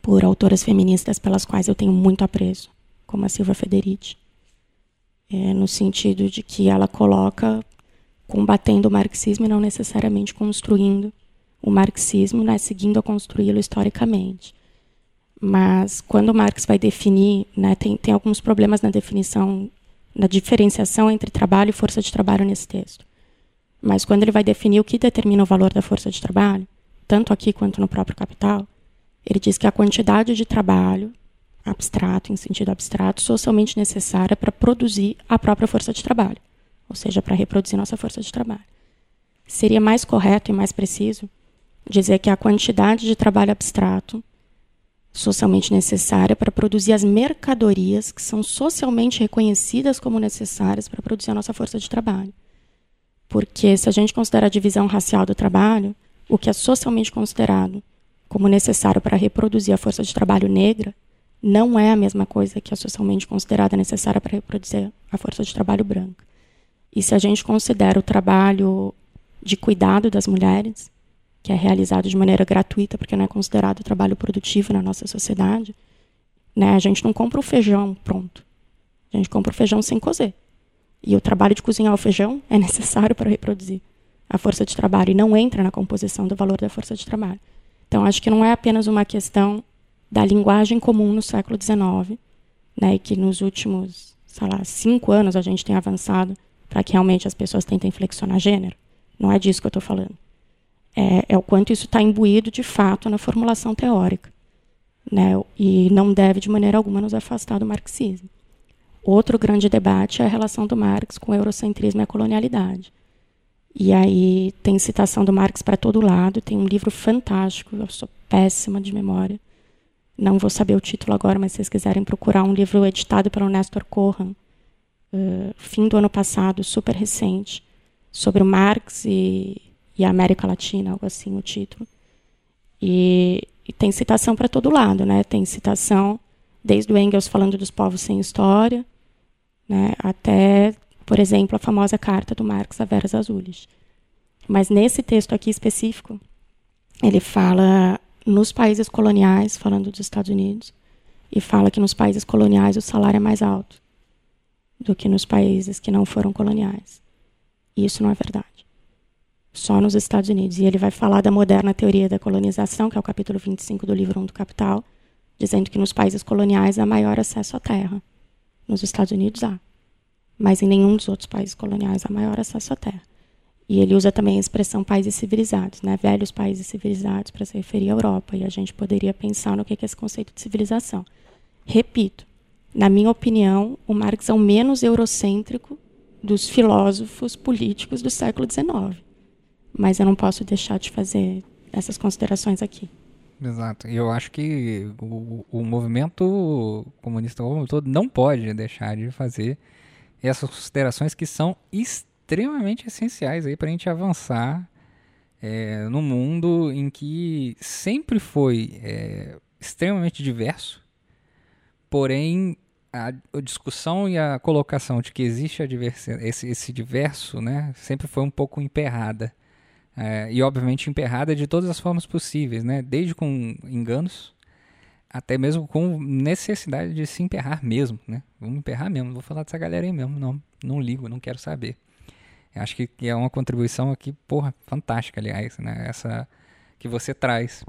por autoras feministas pelas quais eu tenho muito apreço, como a Silvia Federici. É, no sentido de que ela coloca combatendo o marxismo e não necessariamente construindo o marxismo, né, seguindo a construí-lo historicamente. Mas quando Marx vai definir, né, tem, tem alguns problemas na definição, na diferenciação entre trabalho e força de trabalho nesse texto. Mas quando ele vai definir o que determina o valor da força de trabalho, tanto aqui quanto no próprio Capital, ele diz que a quantidade de trabalho abstrato, em sentido abstrato, socialmente necessária para produzir a própria força de trabalho, ou seja, para reproduzir nossa força de trabalho. Seria mais correto e mais preciso dizer que a quantidade de trabalho abstrato socialmente necessária para produzir as mercadorias que são socialmente reconhecidas como necessárias para produzir a nossa força de trabalho. Porque se a gente considerar a divisão racial do trabalho, o que é socialmente considerado como necessário para reproduzir a força de trabalho negra não é a mesma coisa que é socialmente considerada necessária para reproduzir a força de trabalho branca. E se a gente considera o trabalho de cuidado das mulheres, que é realizado de maneira gratuita, porque não é considerado trabalho produtivo na nossa sociedade, né? A gente não compra o feijão pronto. A gente compra o feijão sem cozer. E o trabalho de cozinhar o feijão é <laughs> necessário para reproduzir a força de trabalho e não entra na composição do valor da força de trabalho. Então, acho que não é apenas uma questão da linguagem comum no século XIX, né, e que nos últimos, sei lá, cinco anos a gente tem avançado para que realmente as pessoas tentem flexionar gênero. Não é disso que eu estou falando é, é o quanto isso está imbuído de fato na formulação teórica. Né? E não deve, de maneira alguma, nos afastar do marxismo. Outro grande debate é a relação do Marx com o eurocentrismo e a colonialidade. E aí tem citação do Marx para todo lado, tem um livro fantástico, eu sou péssima de memória. Não vou saber o título agora, mas se vocês quiserem procurar um livro editado pelo Nestor Corran, uh, fim do ano passado, super recente, sobre o Marx e e a América Latina, algo assim o título. E, e tem citação para todo lado, né? Tem citação desde o Engels falando dos povos sem história, né, até, por exemplo, a famosa carta do Marx a Veras Azulis. Mas nesse texto aqui específico, ele fala nos países coloniais, falando dos Estados Unidos, e fala que nos países coloniais o salário é mais alto do que nos países que não foram coloniais. E isso não é verdade só nos Estados Unidos. E ele vai falar da moderna teoria da colonização, que é o capítulo 25 do livro 1 do Capital, dizendo que nos países coloniais há maior acesso à terra. Nos Estados Unidos há. Mas em nenhum dos outros países coloniais há maior acesso à terra. E ele usa também a expressão países civilizados, né? velhos países civilizados, para se referir à Europa. E a gente poderia pensar no que é esse conceito de civilização. Repito, na minha opinião, o Marx é o menos eurocêntrico dos filósofos políticos do século XIX mas eu não posso deixar de fazer essas considerações aqui. Exato. E eu acho que o, o movimento comunista como todo não pode deixar de fazer essas considerações que são extremamente essenciais aí para a gente avançar é, no mundo em que sempre foi é, extremamente diverso, porém a, discussão e a colocação de que existe a esse, esse diverso, né, sempre foi um pouco emperrada. É, e obviamente emperrada de todas as formas possíveis, né? Desde com enganos até mesmo com necessidade de se emperrar mesmo, né? Vamos emperrar mesmo, vou falar dessa galera aí mesmo, não, não ligo, não quero saber. Eu acho que é uma contribuição aqui, porra, fantástica, aliás, né? Essa que você traz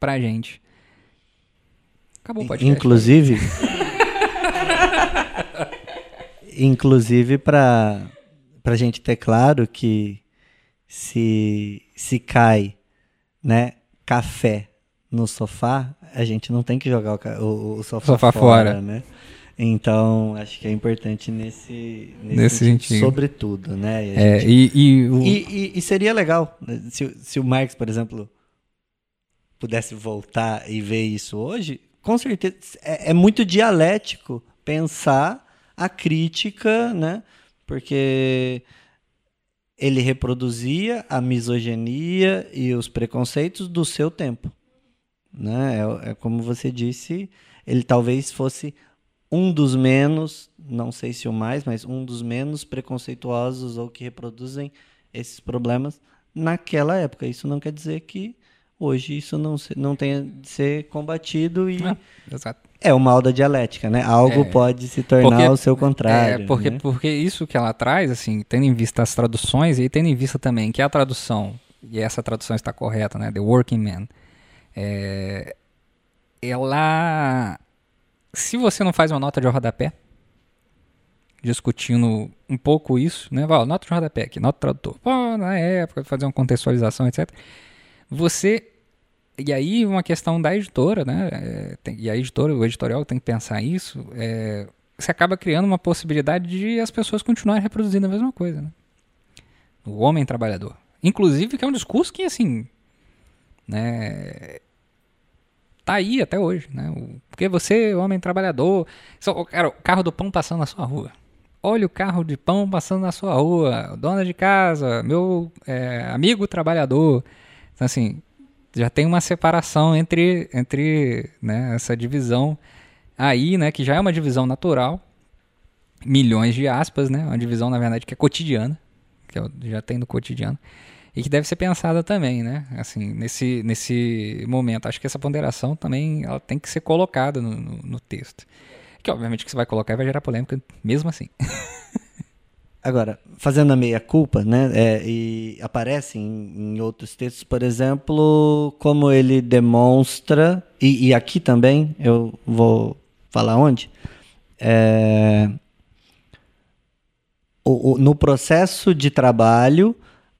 pra gente. Acabou o podcast. Inclusive, <laughs> inclusive para pra gente ter claro que se, se cai né, café no sofá, a gente não tem que jogar o, o, o sofá, sofá, fora, fora, né? Então, acho que é importante nesse, nesse, nesse sentido, sentido. sobretudo, né? E, é, gente... e, e, o... e, e, seria legal né, se, se o Marx, por exemplo, pudesse voltar e ver isso hoje, com certeza é, é muito dialético pensar a crítica, né? Porque ele reproduzia a misoginia e os preconceitos do seu tempo. Né? É, é como você disse, ele talvez fosse um dos menos, não sei se o mais, mas um dos menos preconceituosos ou que reproduzem esses problemas naquela época. Isso não quer dizer que hoje isso não, se, não tenha de ser combatido e Ah, é o mal da dialética, né? Algo É. pode se tornar Porque- o seu contrário. É, porque, né? porque isso que ela traz, assim, tendo em vista as traduções e tendo em vista também que a tradução, e essa tradução está correta, né? The Working Man, é, ela. Se você não faz uma nota de rodapé, discutindo um pouco isso, né? Nota de rodapé aqui, nota tradutor. Pô, na época, fazer uma contextualização, etc. Você. E aí, uma questão da editora, né? é, tem- e a editora, o editorial tem que pensar isso. É, você acaba criando uma possibilidade de as pessoas continuarem reproduzindo a mesma coisa, né? O homem trabalhador. Inclusive, que é um discurso que, assim, né, tá aí até hoje, né? Porque você, homem trabalhador, só, cara, o carro do pão passando na sua rua. Olha o carro de pão passando na sua rua, dona de casa, meu é, amigo trabalhador. Então, assim, já tem uma separação entre, entre né, essa divisão aí, né, que já é uma divisão natural, milhões de aspas, né, uma divisão, na verdade, que é cotidiana, que é já tem no cotidiano, e que deve ser pensada também, né, assim, nesse, nesse momento. Acho que essa ponderação também ela tem que ser colocada no, no, no texto. Que, obviamente, que você vai colocar e vai gerar polêmica mesmo assim. <laughs> Agora, fazendo a meia-culpa, né? é, e aparece em, em outros textos, por exemplo, como ele demonstra, e, e aqui também, eu vou falar onde, é, o- o- no processo de trabalho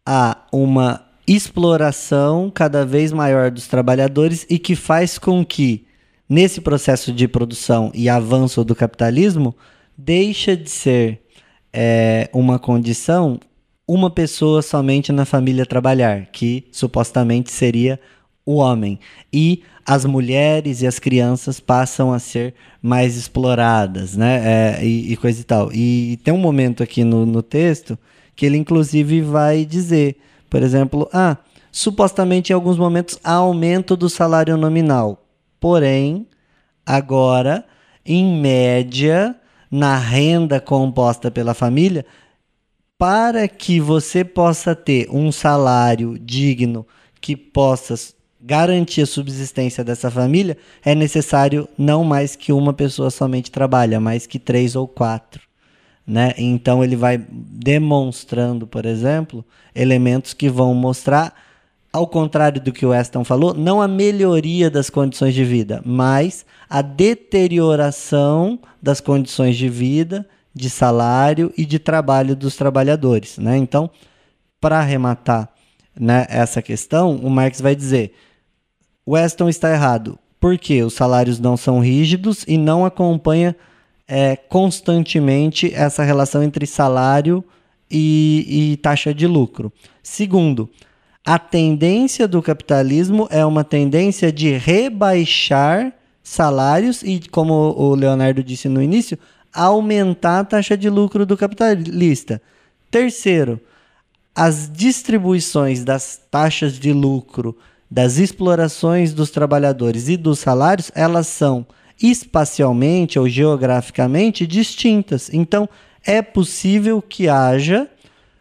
há uma exploração cada vez maior dos trabalhadores e que faz com que, nesse processo de produção e avanço do capitalismo, deixa de ser é, uma condição uma pessoa somente na família trabalhar, que supostamente seria o homem. E as mulheres e as crianças passam a ser mais exploradas, né? É, e, e coisa e tal. E tem um momento aqui no, no texto que ele, inclusive, vai dizer, por exemplo, ah, supostamente em alguns momentos há aumento do salário nominal. Porém, agora, em média, na renda composta pela família, para que você possa ter um salário digno que possa garantir a subsistência dessa família, é necessário não mais que uma pessoa somente trabalhe, mais que três ou quatro. Né? Então ele vai demonstrando, por exemplo, elementos que vão mostrar, ao contrário do que o Weston falou, não a melhoria das condições de vida, mas a deterioração das condições de vida, de salário e de trabalho dos trabalhadores. Né? Então, para arrematar né, essa questão, o Marx vai dizer: Weston está errado, porque os salários não são rígidos e não acompanha é, constantemente essa relação entre salário e, e taxa de lucro. Segundo, a tendência do capitalismo é uma tendência de rebaixar salários e, como o Leonardo disse no início, aumentar a taxa de lucro do capitalista. Terceiro, as distribuições das taxas de lucro, das explorações dos trabalhadores e dos salários, elas são espacialmente ou geograficamente distintas. Então, é possível que haja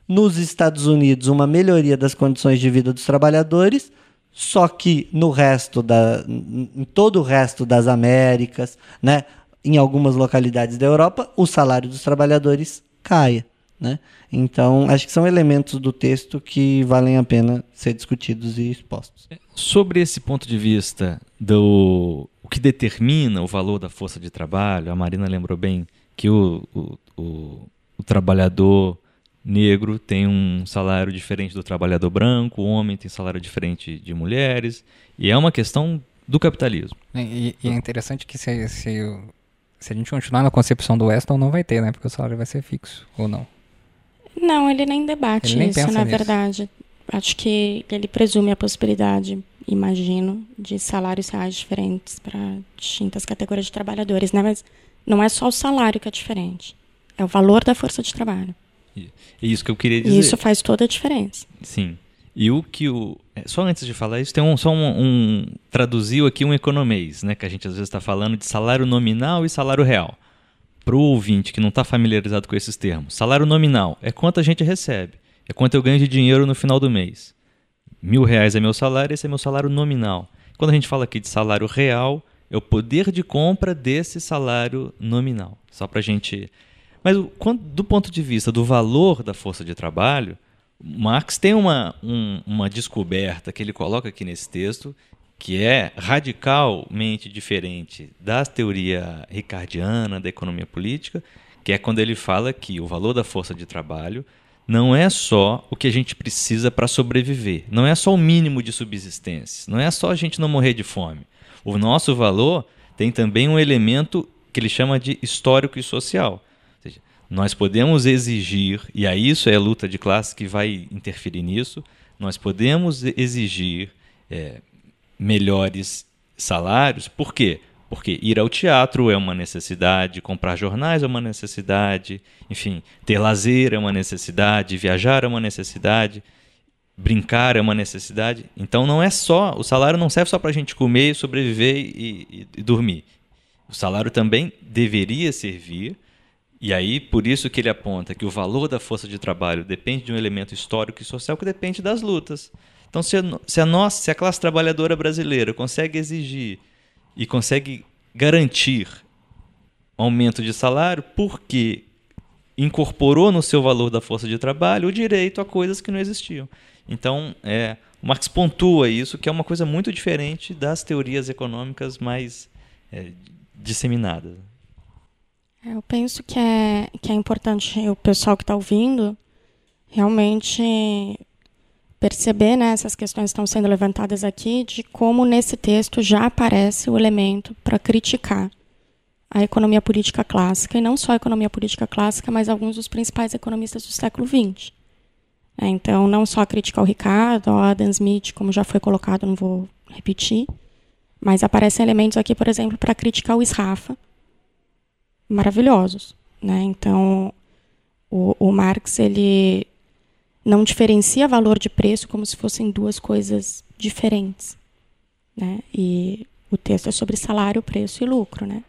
nos Estados Unidos uma melhoria das condições de vida dos trabalhadores, só que no resto da em todo o resto das Américas, né, em algumas localidades da Europa, o salário dos trabalhadores caia, né? Então, acho que são elementos do texto que valem a pena ser discutidos e expostos. Sobre esse ponto de vista do o que determina o valor da força de trabalho, a Marina lembrou bem que o, o, o, o trabalhador negro tem um salário diferente do trabalhador branco, o homem tem salário diferente de mulheres, e é uma questão do capitalismo. E, e é interessante que se, se, se a gente continuar na concepção do Weston, não vai ter, né? Porque o salário vai ser fixo, ou não. Não, ele nem debate Ele nem isso, na nisso. verdade. Acho que ele presume a possibilidade, imagino, de salários reais diferentes para distintas categorias de trabalhadores, né? Mas não é só o salário que é diferente. É o valor da força de trabalho. É isso que eu queria dizer. E isso faz toda a diferença. Sim. E o que o. É, só antes de falar isso, tem um, só um, um. Traduziu aqui um economês, né? Que a gente às vezes está falando de salário nominal e salário real. Para o ouvinte que não está familiarizado com esses termos, salário nominal é quanto a gente recebe, é quanto eu ganho de dinheiro no final do mês. Mil reais é meu salário, esse é meu salário nominal. Quando a gente fala aqui de salário real, é o poder de compra desse salário nominal. Só para a gente. Mas do ponto de vista do valor da força de trabalho, Marx tem uma, um, uma descoberta que ele coloca aqui nesse texto que é radicalmente diferente da teoria ricardiana da economia política, que é quando ele fala que o valor da força de trabalho não é só o que a gente precisa para sobreviver, não é só o mínimo de subsistência, não é só a gente não morrer de fome. O nosso valor tem também um elemento que ele chama de histórico e social. Nós podemos exigir, e aí isso é a luta de classe que vai interferir nisso, nós podemos exigir é, melhores salários. Por quê? Porque ir ao teatro é uma necessidade, comprar jornais é uma necessidade, enfim, ter lazer é uma necessidade, viajar é uma necessidade, brincar é uma necessidade. Então não é só, o salário não serve só para a gente comer, sobreviver e, e, e dormir. O salário também deveria servir e aí, por isso que ele aponta que o valor da força de trabalho depende de um elemento histórico e social que depende das lutas. Então, se a, se a, nossa, se a classe trabalhadora brasileira consegue exigir e consegue garantir aumento de salário, porque incorporou no seu valor da força de trabalho o direito a coisas que não existiam. Então, é, Marx pontua isso, que é uma coisa muito diferente das teorias econômicas mais é, disseminadas. É, eu penso que é, que é importante o pessoal que está ouvindo realmente perceber né, essas questões que estão sendo levantadas aqui, de como nesse texto já aparece o elemento para criticar a economia política clássica, e não só a economia política clássica, mas alguns dos principais economistas do século XX. É, então, não só criticar o Ricardo, o Adam Smith, como já foi colocado, não vou repetir, mas aparecem elementos aqui, por exemplo, para criticar o Israfa, maravilhosos. Né? Então, o, o Marx ele não diferencia valor de preço como se fossem duas coisas diferentes. Né? E o texto é sobre salário, preço e lucro. Né?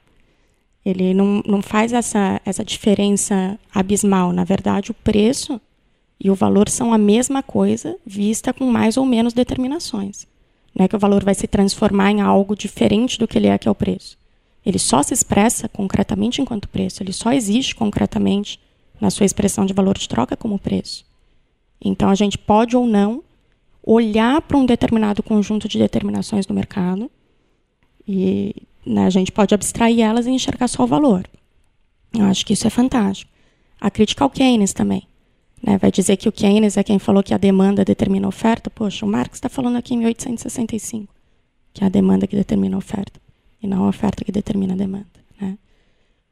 Ele não, não faz essa, essa diferença abismal. Na verdade, o preço e o valor são a mesma coisa, vista com mais ou menos determinações. Não é que o valor vai se transformar em algo diferente do que ele é, que é o preço. Ele só se expressa concretamente enquanto preço, ele só existe concretamente na sua expressão de valor de troca como preço. Então a gente pode ou não olhar para um determinado conjunto de determinações do mercado e né, a gente pode abstrair elas e enxergar só o valor. Eu acho que isso é fantástico. A crítica ao Keynes também. Né, vai dizer que o Keynes é quem falou que a demanda determina a oferta. Poxa, o Marx está falando aqui em 1865 que é a demanda que determina a oferta e não a oferta que determina a demanda. Né?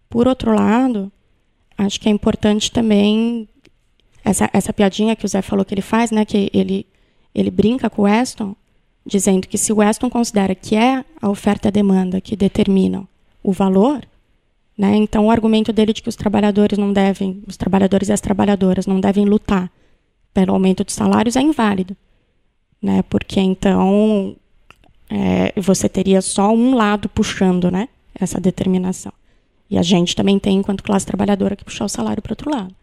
Por outro lado, acho que é importante também essa, essa piadinha que o Zé falou que ele faz, né, que ele, ele brinca com o Weston, dizendo que se o Weston considera que é a oferta e a demanda que determinam o valor, né, então o argumento dele de que os trabalhadores não devem, os trabalhadores e as trabalhadoras não devem lutar pelo aumento de salários é inválido, né, porque então é, você teria só um lado puxando né, essa determinação. E a gente também tem, enquanto classe trabalhadora, que puxar o salário para outro lado.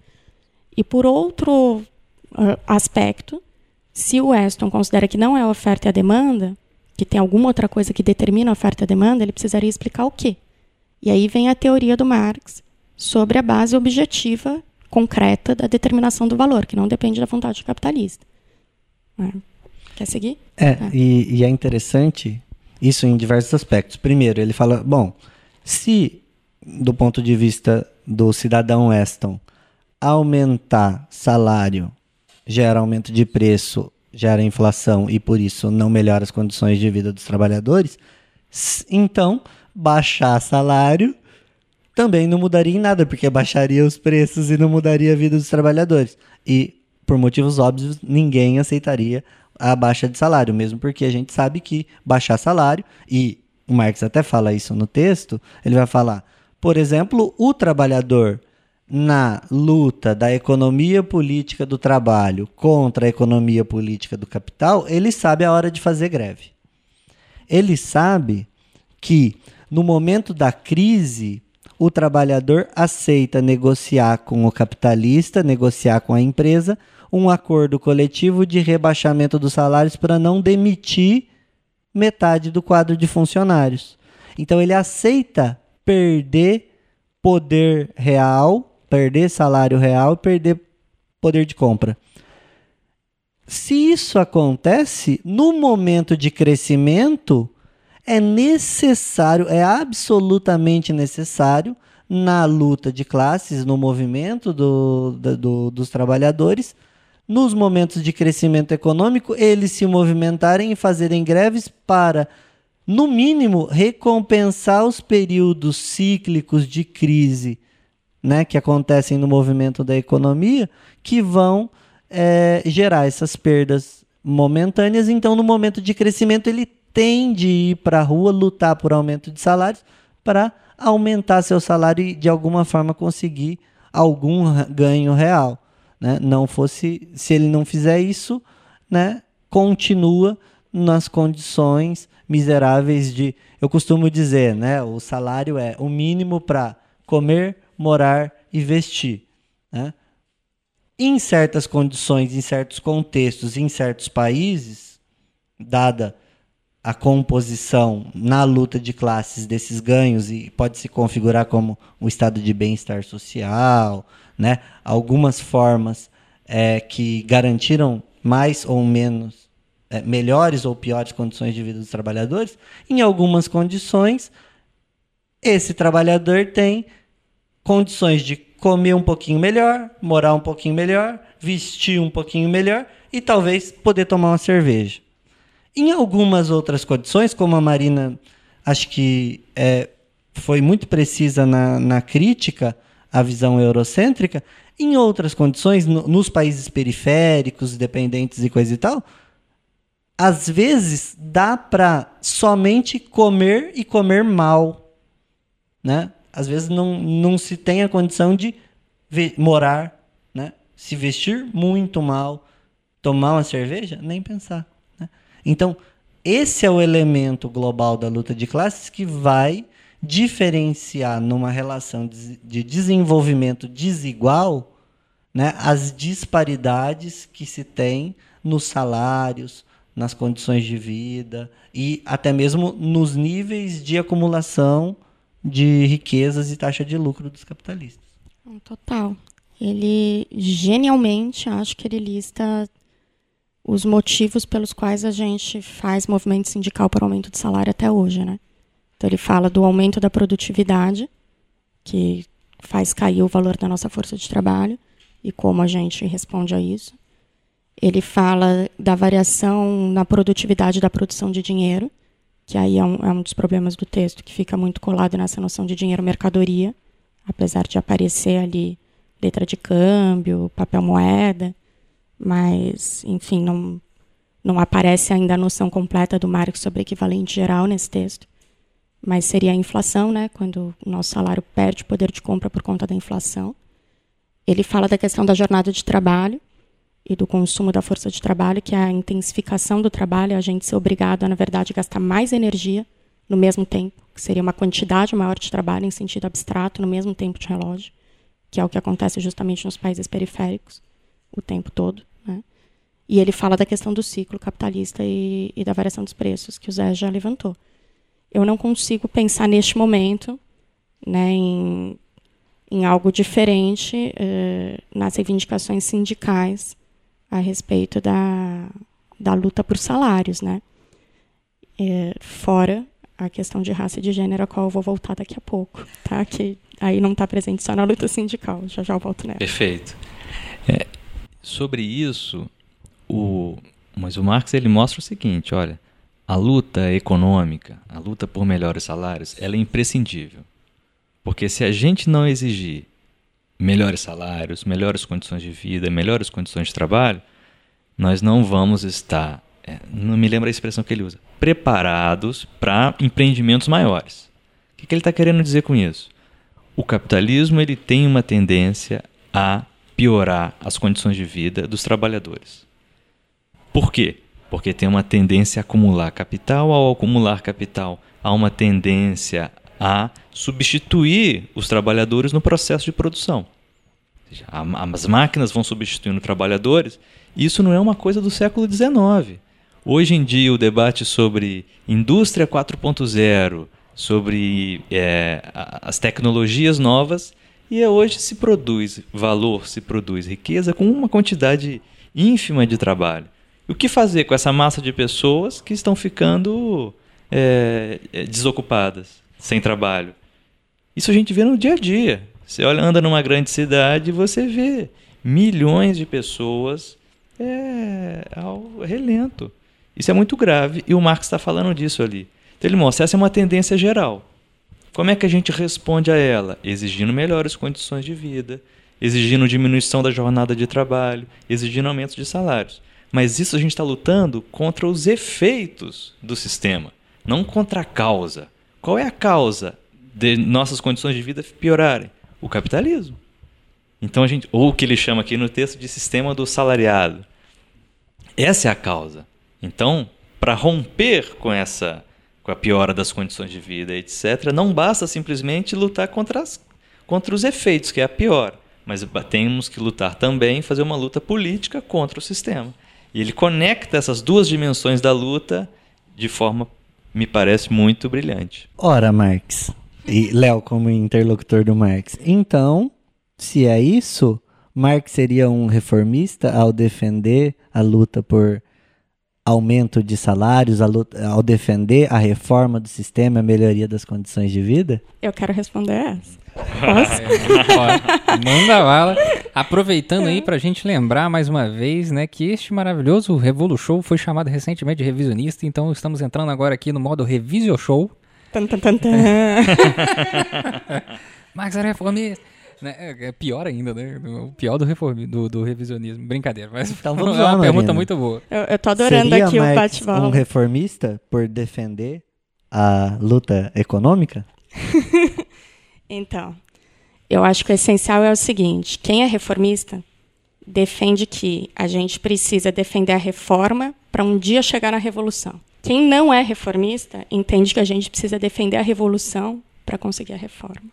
E por outro uh, aspecto, se o Weston considera que não é a oferta e a demanda, que tem alguma outra coisa que determina a oferta e a demanda, ele precisaria explicar o quê. E aí vem a teoria do Marx sobre a base objetiva concreta da determinação do valor, que não depende da vontade capitalista. É. Quer seguir? É, é. E, e é interessante isso em diversos aspectos. Primeiro, ele fala, bom, se do ponto de vista do cidadão Weston, aumentar salário gera aumento de preço, gera inflação e por isso não melhora as condições de vida dos trabalhadores, então baixar salário também não mudaria em nada, porque baixaria os preços e não mudaria a vida dos trabalhadores. E por motivos óbvios, ninguém aceitaria a baixa de salário, mesmo porque a gente sabe que baixar salário, e o Marx até fala isso no texto, ele vai falar, por exemplo, o trabalhador na luta da economia política do trabalho contra a economia política do capital, ele sabe a hora de fazer greve. Ele sabe que no momento da crise, o trabalhador aceita negociar com o capitalista, negociar com a empresa, um acordo coletivo de rebaixamento dos salários para não demitir metade do quadro de funcionários. Então ele aceita perder poder real perder salário real e perder poder de compra. Se isso acontece, no momento de crescimento, é necessário, é absolutamente necessário, na luta de classes, no movimento do, do, dos trabalhadores, nos momentos de crescimento econômico, eles se movimentarem e fazerem greves para, no mínimo, recompensar os períodos cíclicos de crise né, que acontecem no movimento da economia que vão é, gerar essas perdas momentâneas. Então, no momento de crescimento, ele tem de ir para a rua lutar por aumento de salários para aumentar seu salário e, de alguma forma, conseguir algum ganho real. Né? Não fosse, se ele não fizer isso, né, continua nas condições miseráveis de, eu costumo dizer, né, o salário é o mínimo para comer, morar e vestir. Né? Em certas condições, em certos contextos, em certos países, dada a composição na luta de classes desses ganhos e pode se configurar como um estado de bem-estar social, né? algumas formas é, que garantiram mais ou menos é, melhores ou piores condições de vida dos trabalhadores, em algumas condições esse trabalhador tem condições de comer um pouquinho melhor, morar um pouquinho melhor, vestir um pouquinho melhor e talvez poder tomar uma cerveja. Em algumas outras condições, como a Marina acho que é, foi muito precisa na, na crítica à visão eurocêntrica, em outras condições, no, nos países periféricos, dependentes e coisa e tal, às vezes dá para somente comer e comer mal, né? Às vezes não, não se tem a condição de morar, né? se vestir muito mal, tomar uma cerveja, nem pensar. Né? Então, esse é o elemento global da luta de classes que vai diferenciar numa relação de desenvolvimento desigual né, as disparidades que se tem nos salários, nas condições de vida e até mesmo nos níveis de acumulação de riquezas e taxa de lucro dos capitalistas. Total. Ele genialmente, acho que ele lista os motivos pelos quais a gente faz movimento sindical para aumento de salário até hoje, né? Então ele fala do aumento da produtividade, que faz cair o valor da nossa força de trabalho e como a gente responde a isso. Ele fala da variação na produtividade da produção de dinheiro, que aí é um, é um dos problemas do texto, que fica muito colado nessa noção de dinheiro-mercadoria, apesar de aparecer ali letra de câmbio, papel moeda, mas, enfim, não, não aparece ainda a noção completa do Marx sobre equivalente geral nesse texto. Mas seria a inflação, né, quando o nosso salário perde poder de compra por conta da inflação. Ele fala da questão da jornada de trabalho, e do consumo da força de trabalho, que é a intensificação do trabalho, a gente ser obrigado a, na verdade, gastar mais energia no mesmo tempo, que seria uma quantidade maior de trabalho em sentido abstrato, no mesmo tempo de relógio, que é o que acontece justamente nos países periféricos o tempo todo. Né? E ele fala da questão do ciclo capitalista e, e da variação dos preços, que o Zé já levantou. Eu não consigo pensar neste momento né, em, em algo diferente eh, nas reivindicações sindicais a respeito da, da luta por salários, né? É, fora a questão de raça e de gênero, a qual eu vou voltar daqui a pouco, tá? Que aí não está presente só na luta sindical. Já já eu volto nela. Perfeito. É, sobre isso, o, mas o Marx ele mostra o seguinte, olha, a luta econômica, a luta por melhores salários, ela é imprescindível. Porque se a gente não exigir melhores salários, melhores condições de vida, melhores condições de trabalho, nós não vamos estar, é, não me lembro a expressão que ele usa, preparados para empreendimentos maiores. O que, que ele está querendo dizer com isso? o capitalismo ele tem uma tendência a piorar as condições de vida dos trabalhadores. Por quê? Porque tem uma tendência a acumular capital, ao acumular capital, há uma tendência a substituir os trabalhadores no processo de produção. As máquinas vão substituindo trabalhadores. Isso não é uma coisa do século XIX. Hoje em dia, o debate sobre indústria 4.0, sobre é, as tecnologias novas, e hoje se produz valor, se produz riqueza com uma quantidade ínfima de trabalho. O que fazer com essa massa de pessoas que estão ficando é, é desocupadas, sem trabalho? Isso a gente vê no dia a dia. Você olha, anda numa grande cidade e você vê milhões de pessoas é, ao relento. Isso é muito grave e o Marx está falando disso ali. Então ele mostra essa é uma tendência geral. Como é que a gente responde a ela? Exigindo melhores condições de vida, exigindo diminuição da jornada de trabalho, exigindo aumento de salários. Mas isso a gente está lutando contra os efeitos do sistema, não contra a causa. Qual é a causa de nossas condições de vida piorarem? o capitalismo. Então a gente, ou o que ele chama aqui no texto de sistema do salariado. Essa é a causa. Então, para romper com essa com a piora das condições de vida, etc, não basta simplesmente lutar contra as, contra os efeitos, que é a pior, mas temos que lutar também, fazer uma luta política contra o sistema. E ele conecta essas duas dimensões da luta de forma me parece muito brilhante. Ora, Marx, e Léo como interlocutor do Marx. Então, se é isso, Marx seria um reformista ao defender a luta por aumento de salários, luta, ao defender a reforma do sistema, a melhoria das condições de vida? Eu quero responder essa. Posso? Manda bala. Aproveitando aí pra gente lembrar mais uma vez, né, que este maravilhoso Revolu Show foi chamado recentemente de revisionista, então estamos entrando agora aqui no modo Revisio Show, Tan, tan, tan, tan. <laughs> Marx era reformista. Né? É, é pior ainda, né? O pior do, reformi, do, do revisionismo. Brincadeira, mas então, vamos <laughs> é uma Marina. pergunta muito boa. Eu, eu tô adorando Seria aqui Marx o bate-bola. um reformista por defender a luta econômica? <laughs> então, eu acho que o essencial é o seguinte: quem é reformista defende que a gente precisa defender a reforma para um dia chegar na revolução. Quem não é reformista entende que a gente precisa defender a revolução para conseguir a reforma.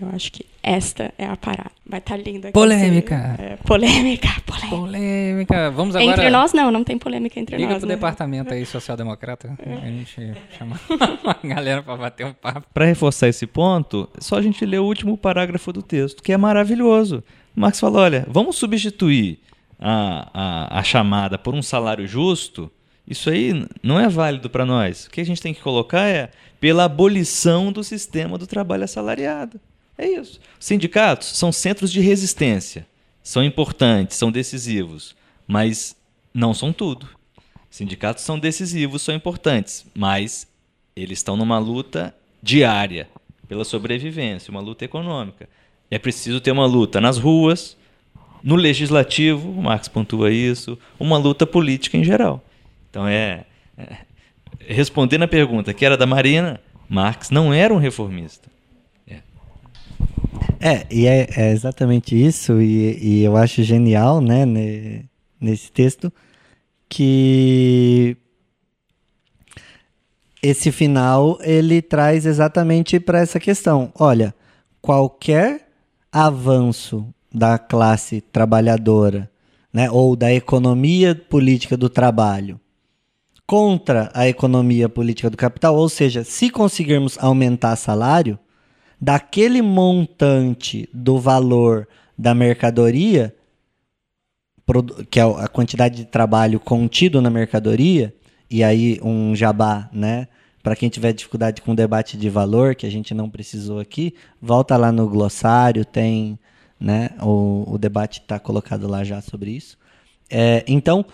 Eu acho que esta é a parada. Vai estar tá linda. Polêmica. É, polêmica, <laughs> polêmica. Polêmica. Vamos agora. Entre nós, não, não tem polêmica entre Liga nós. Liga pro né? departamento aí, social-democrata. É. A gente chama <laughs> a galera para bater um papo. Para reforçar esse ponto, só a gente ler o último parágrafo do texto, que é maravilhoso. O Marx fala: olha, vamos substituir a, a, a chamada por um salário justo isso aí não é válido para nós. O que a gente tem que colocar é pela abolição do sistema do trabalho assalariado. É isso. Sindicatos são centros de resistência. São importantes, são decisivos, mas não são tudo. Sindicatos são decisivos, são importantes, mas eles estão numa luta diária pela sobrevivência, uma luta econômica. É preciso ter uma luta nas ruas, no legislativo, o Marx pontua isso, uma luta política em geral. Então é, é respondendo a pergunta que era da Marina, Marx não era um reformista. É, e é, é, exatamente isso, e, e, eu acho genial né, nesse texto que esse final ele traz exatamente para essa questão. Olha, qualquer avanço da classe trabalhadora, né, ou da economia política do trabalho, contra a economia política do capital, ou seja, se conseguirmos aumentar salário, daquele montante do valor da mercadoria, que é a quantidade de trabalho contido na mercadoria, e aí um jabá, né? Para quem tiver dificuldade com o debate de valor, que a gente não precisou aqui, volta lá no glossário, tem, né? O, o debate está colocado lá já sobre isso. É, então,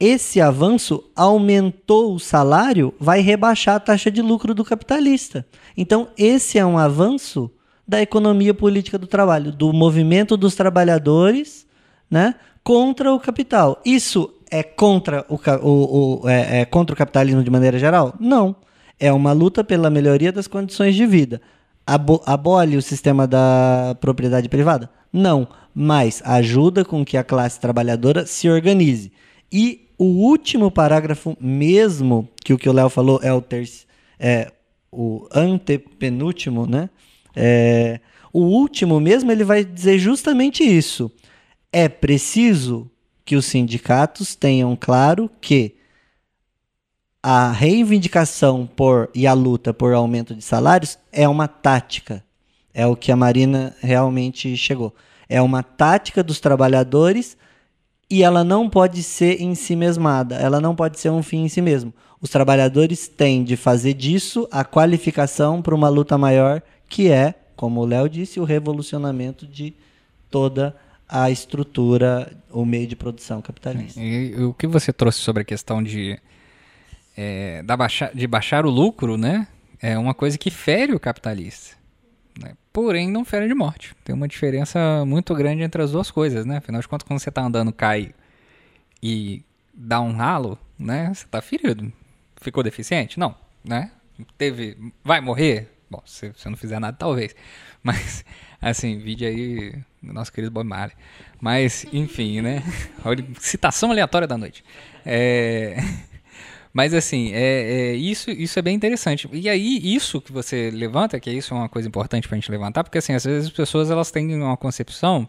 esse avanço aumentou o salário, vai rebaixar a taxa de lucro do capitalista. Então, esse é um avanço da economia política do trabalho, do movimento dos trabalhadores né, contra o capital. Isso é contra o, o, o é, é contra o capitalismo de maneira geral? Não. É uma luta pela melhoria das condições de vida. abo abole o sistema da propriedade privada? Não, mas ajuda com que a classe trabalhadora se organize. E o último parágrafo mesmo, que o que o Léo falou é o terceiro, é o antepenúltimo, né? É, o último mesmo, ele vai dizer justamente isso. É preciso que os sindicatos tenham claro que a reivindicação por e a luta por aumento de salários é uma tática. É o que a Marina realmente chegou. É uma tática dos trabalhadores e ela não pode ser em si mesmada, ela não pode ser um fim em si mesmo. Os trabalhadores têm de fazer disso a qualificação para uma luta maior, que é, como o Léo disse, o revolucionamento de toda a estrutura, o meio de produção capitalista. E, e o que você trouxe sobre a questão de, é, da baixa, de baixar o lucro, né? É uma coisa que fere o capitalista. Porém, não fere de morte. Tem uma diferença muito grande entre as duas coisas, né? Afinal de contas, quando você está andando, cai e dá um ralo, né? Você está ferido. Ficou deficiente? Não, né? Teve... Vai morrer? Bom, se você não fizer nada, talvez. <laughs> Mas, assim, vídeo aí do nosso querido Bob Marley. Mas, enfim, né? <laughs> Citação aleatória da noite. É... Mas assim, é, é, isso, isso é bem interessante. E aí, isso que você levanta, que isso é uma coisa importante para a gente levantar, porque assim, às vezes as pessoas elas têm uma concepção,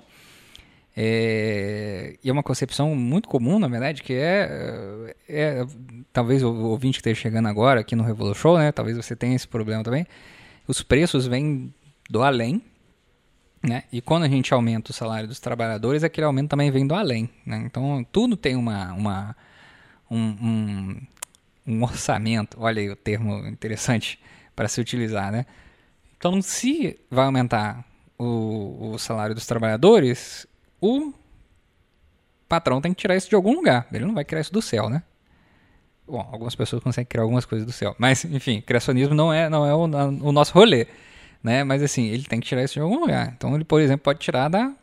é, e é uma concepção muito comum, na verdade, que é, é talvez o ouvinte que esteja chegando agora aqui no Revolu Show, né? Talvez você tenha esse problema também. Os preços vêm do além, né? E quando a gente aumenta o salário dos trabalhadores, aquele aumento também vem do além. Né? Então, tudo tem uma, uma um, um, um orçamento, olha aí o termo interessante para se utilizar, né? Então, se vai aumentar o, o salário dos trabalhadores, o patrão tem que tirar isso de algum lugar. Ele não vai criar isso do céu, né? Bom, algumas pessoas conseguem criar algumas coisas do céu. Mas, enfim, criacionismo não é, não é o, o nosso rolê. Né? Mas, assim, ele tem que tirar isso de algum lugar. Então, ele, por exemplo, pode tirar da,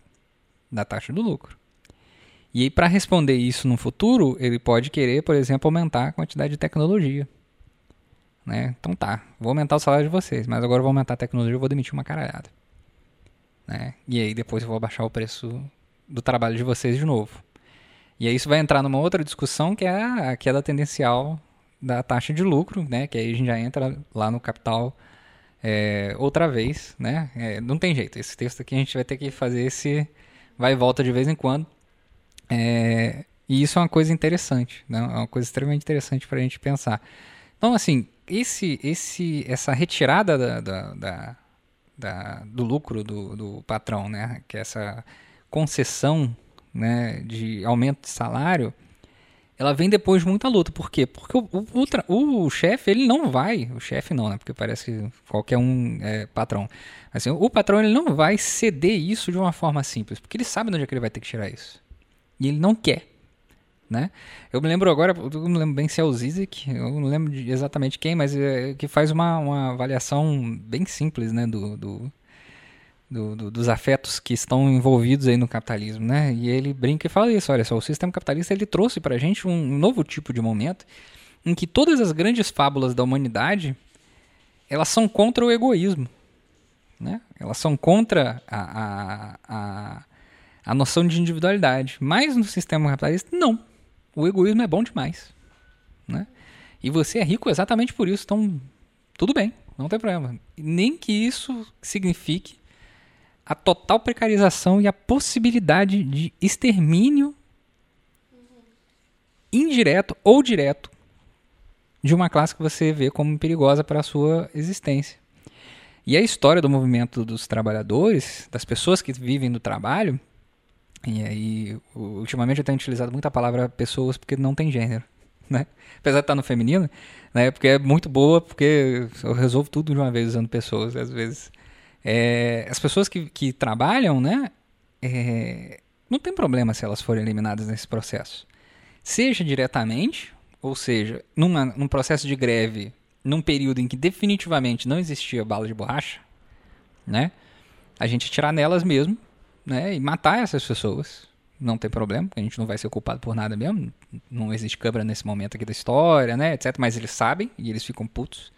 da taxa do lucro. E aí, para responder isso no futuro, ele pode querer, por exemplo, aumentar a quantidade de tecnologia. Né? Então tá, vou aumentar o salário de vocês, mas agora eu vou aumentar a tecnologia e vou demitir uma caralhada. Né? E aí depois eu vou baixar o preço do trabalho de vocês de novo. E aí isso vai entrar numa outra discussão que é a queda tendencial da taxa de lucro, né? Que aí a gente já entra lá no capital é, outra vez, né? É, não tem jeito. Esse texto aqui a gente vai ter que fazer esse vai e volta de vez em quando. É, e isso é uma coisa interessante, né? é uma coisa extremamente interessante para a gente pensar. Então, assim, esse, esse, essa retirada da, da, da, da do lucro do, do, patrão, né? que é essa concessão né, de aumento de salário, ela vem depois de muita luta. Por quê? Porque o, o, o, chefe, ele não vai, o chefe não, né? Porque parece que qualquer um é patrão. Assim, o patrão, ele não vai ceder isso de uma forma simples, porque ele sabe onde é que ele vai ter que tirar isso. E ele não quer. Né? Eu me lembro agora, eu não lembro bem se é o Zizek, eu não lembro exatamente quem, mas é, que faz uma, uma avaliação bem simples né, do, do, do, do, dos afetos que estão envolvidos aí no capitalismo. Né? E ele brinca e fala isso: olha só, o sistema capitalista ele trouxe para a gente um novo tipo de momento em que todas as grandes fábulas da humanidade elas são contra o egoísmo. Né? Elas são contra a, a, a a noção de individualidade. Mas no sistema capitalista, não. O egoísmo é bom demais. Né? E você é rico exatamente por isso. Então, tudo bem, não tem problema. Nem que isso signifique a total precarização e a possibilidade de extermínio indireto ou direto de uma classe que você vê como perigosa para a sua existência. E a história do movimento dos trabalhadores, das pessoas que vivem do trabalho, e aí, ultimamente eu tenho utilizado muito a palavra pessoas porque não tem gênero, <laughs> né? Apesar de estar no feminino, né? Porque é muito boa, porque eu resolvo tudo de uma vez usando pessoas, às vezes. É, as pessoas que, que trabalham, né? É, não tem problema se elas forem eliminadas nesse processo. Seja diretamente, ou seja, numa, num processo de greve, num período em que definitivamente não existia bala de borracha, né? A gente tirar nelas mesmo né, e matar essas pessoas. Não tem problema, a gente não vai ser culpado por nada mesmo. Não existe câmera nesse momento aqui da história, né, etc. Mas eles sabem e eles ficam putos.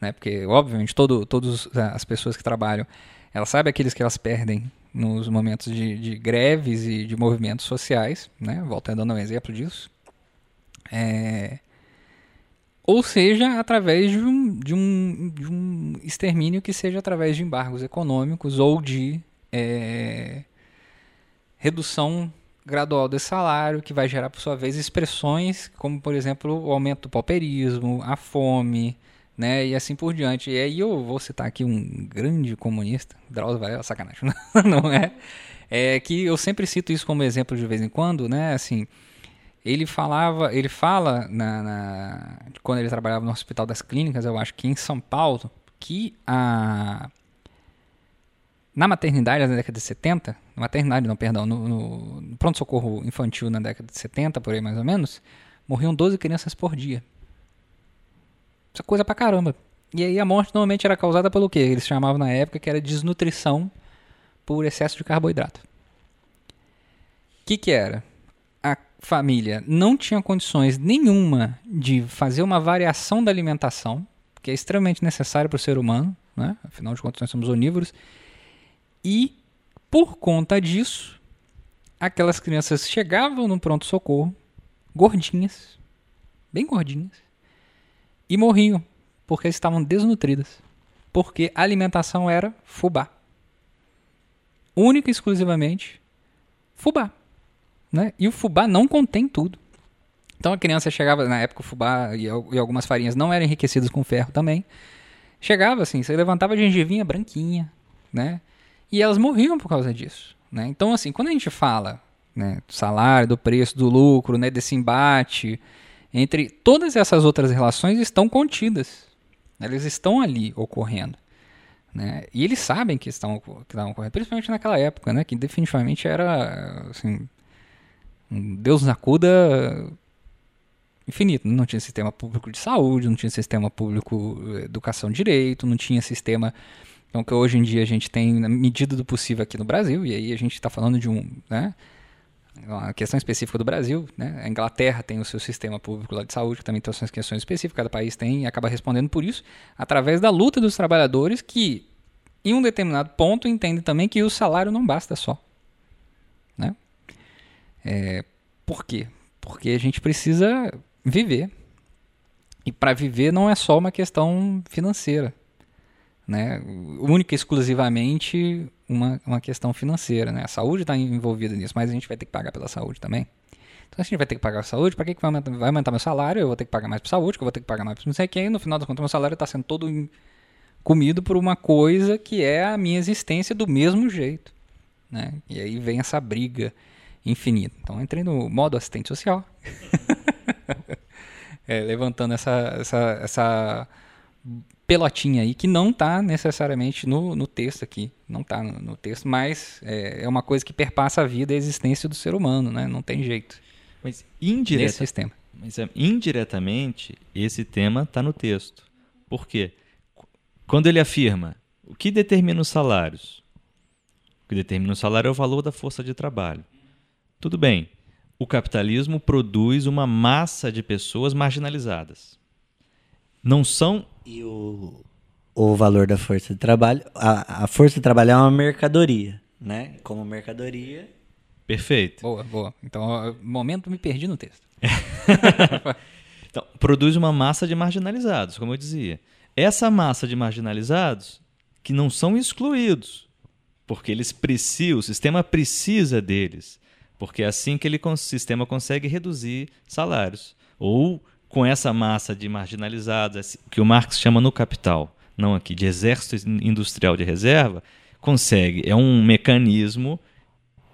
né? Porque, obviamente, todo, todas as pessoas que trabalham, elas sabem aqueles que elas perdem nos momentos de, de greves e de movimentos sociais, né? Voltando dando um exemplo disso. É, ou seja, através de um, de, um, de um extermínio que seja através de embargos econômicos ou de é, redução gradual desse salário, que vai gerar, por sua vez, expressões como, por exemplo, o aumento do pauperismo, a fome, né, e assim por diante. E aí eu vou citar aqui um grande comunista, Drauzio Varela, sacanagem, <laughs> não é? É que eu sempre cito isso como exemplo de vez em quando, né, assim, ele falava, ele fala na, na, quando ele trabalhava no Hospital das Clínicas, eu acho que em São Paulo, que a na maternidade na década de 70, maternidade não, perdão, no, no, pronto-socorro infantil na década de 70, por aí mais ou menos, morriam 12 crianças por dia. Isso é coisa pra caramba. E aí a morte normalmente era causada pelo que eles chamavam na época que era desnutrição por excesso de carboidrato. O que que era? A família não tinha condições nenhuma de fazer uma variação da alimentação, que é extremamente necessário para o ser humano, né? afinal de contas nós somos onívoros, e, por conta disso, aquelas crianças chegavam no pronto-socorro, gordinhas, bem gordinhas, e morriam, porque estavam desnutridas. Porque a alimentação era fubá. Única e exclusivamente fubá. Né? E o fubá não contém tudo. Então a criança chegava, na época o fubá e, algumas farinhas não eram enriquecidas com ferro também. Chegava assim, você levantava a gengivinha branquinha, né? E elas morriam por causa disso. Né? Então, assim, quando a gente fala né, do salário, do preço, do lucro, né, desse embate, entre todas essas outras relações estão contidas. Elas estão ali ocorrendo. Né? E eles sabem que estão, que estão ocorrendo, principalmente naquela época, né, que definitivamente era assim, um Deus na cuda infinito. Não tinha sistema público de saúde, não tinha sistema público de eh, educação direito, não tinha sistema então, que hoje em dia a gente tem, na medida do possível aqui no Brasil, e aí a gente está falando de um, né, uma questão específica do Brasil, né? A Inglaterra tem o seu sistema público lá de saúde, que também tem suas questões específicas, cada país tem e acaba respondendo por isso, através da luta dos trabalhadores que, em um determinado ponto, entendem também que o salário não basta só. Né? É, por quê? Porque a gente precisa viver. E para viver não é só uma questão financeira né, única e exclusivamente uma, uma questão financeira. Né? A saúde está envolvida nisso, mas a gente vai ter que pagar pela saúde também. Então, a gente vai ter que pagar a saúde, para que, que vai, aumentar, vai aumentar meu salário? Eu vou ter que pagar mais para saúde, que eu vou ter que pagar mais para não sei quem. No final das contas, meu salário está sendo todo comido por uma coisa que é a minha existência do mesmo jeito. Né? E aí vem essa briga infinita. Então, entrei no modo assistente social. <laughs> é, levantando essa, essa, essa pelotinha aí que não está necessariamente no, no texto aqui, não está no, no, texto, mas é, é, uma coisa que perpassa a vida e a existência do ser humano, né? Não tem jeito. Mas indireta, sistema. Mas é, indiretamente esse tema está no texto. Por quê? Quando ele afirma o que determina os salários, o que determina o salário é o valor da força de trabalho. Tudo bem. O capitalismo produz uma massa de pessoas marginalizadas não são. E o, o valor da força de trabalho. A, a força de trabalho é uma mercadoria, né? Como mercadoria. Perfeito. Boa, boa. Então, momento me perdi no texto. <laughs> então, produz uma massa de marginalizados, como eu dizia. Essa massa de marginalizados que não são excluídos, porque eles precisam, o sistema precisa deles, porque é assim que ele, o sistema consegue reduzir salários ou com essa massa de marginalizados, que o Marx chama no Capital, não aqui, de exército industrial de reserva, consegue, é um mecanismo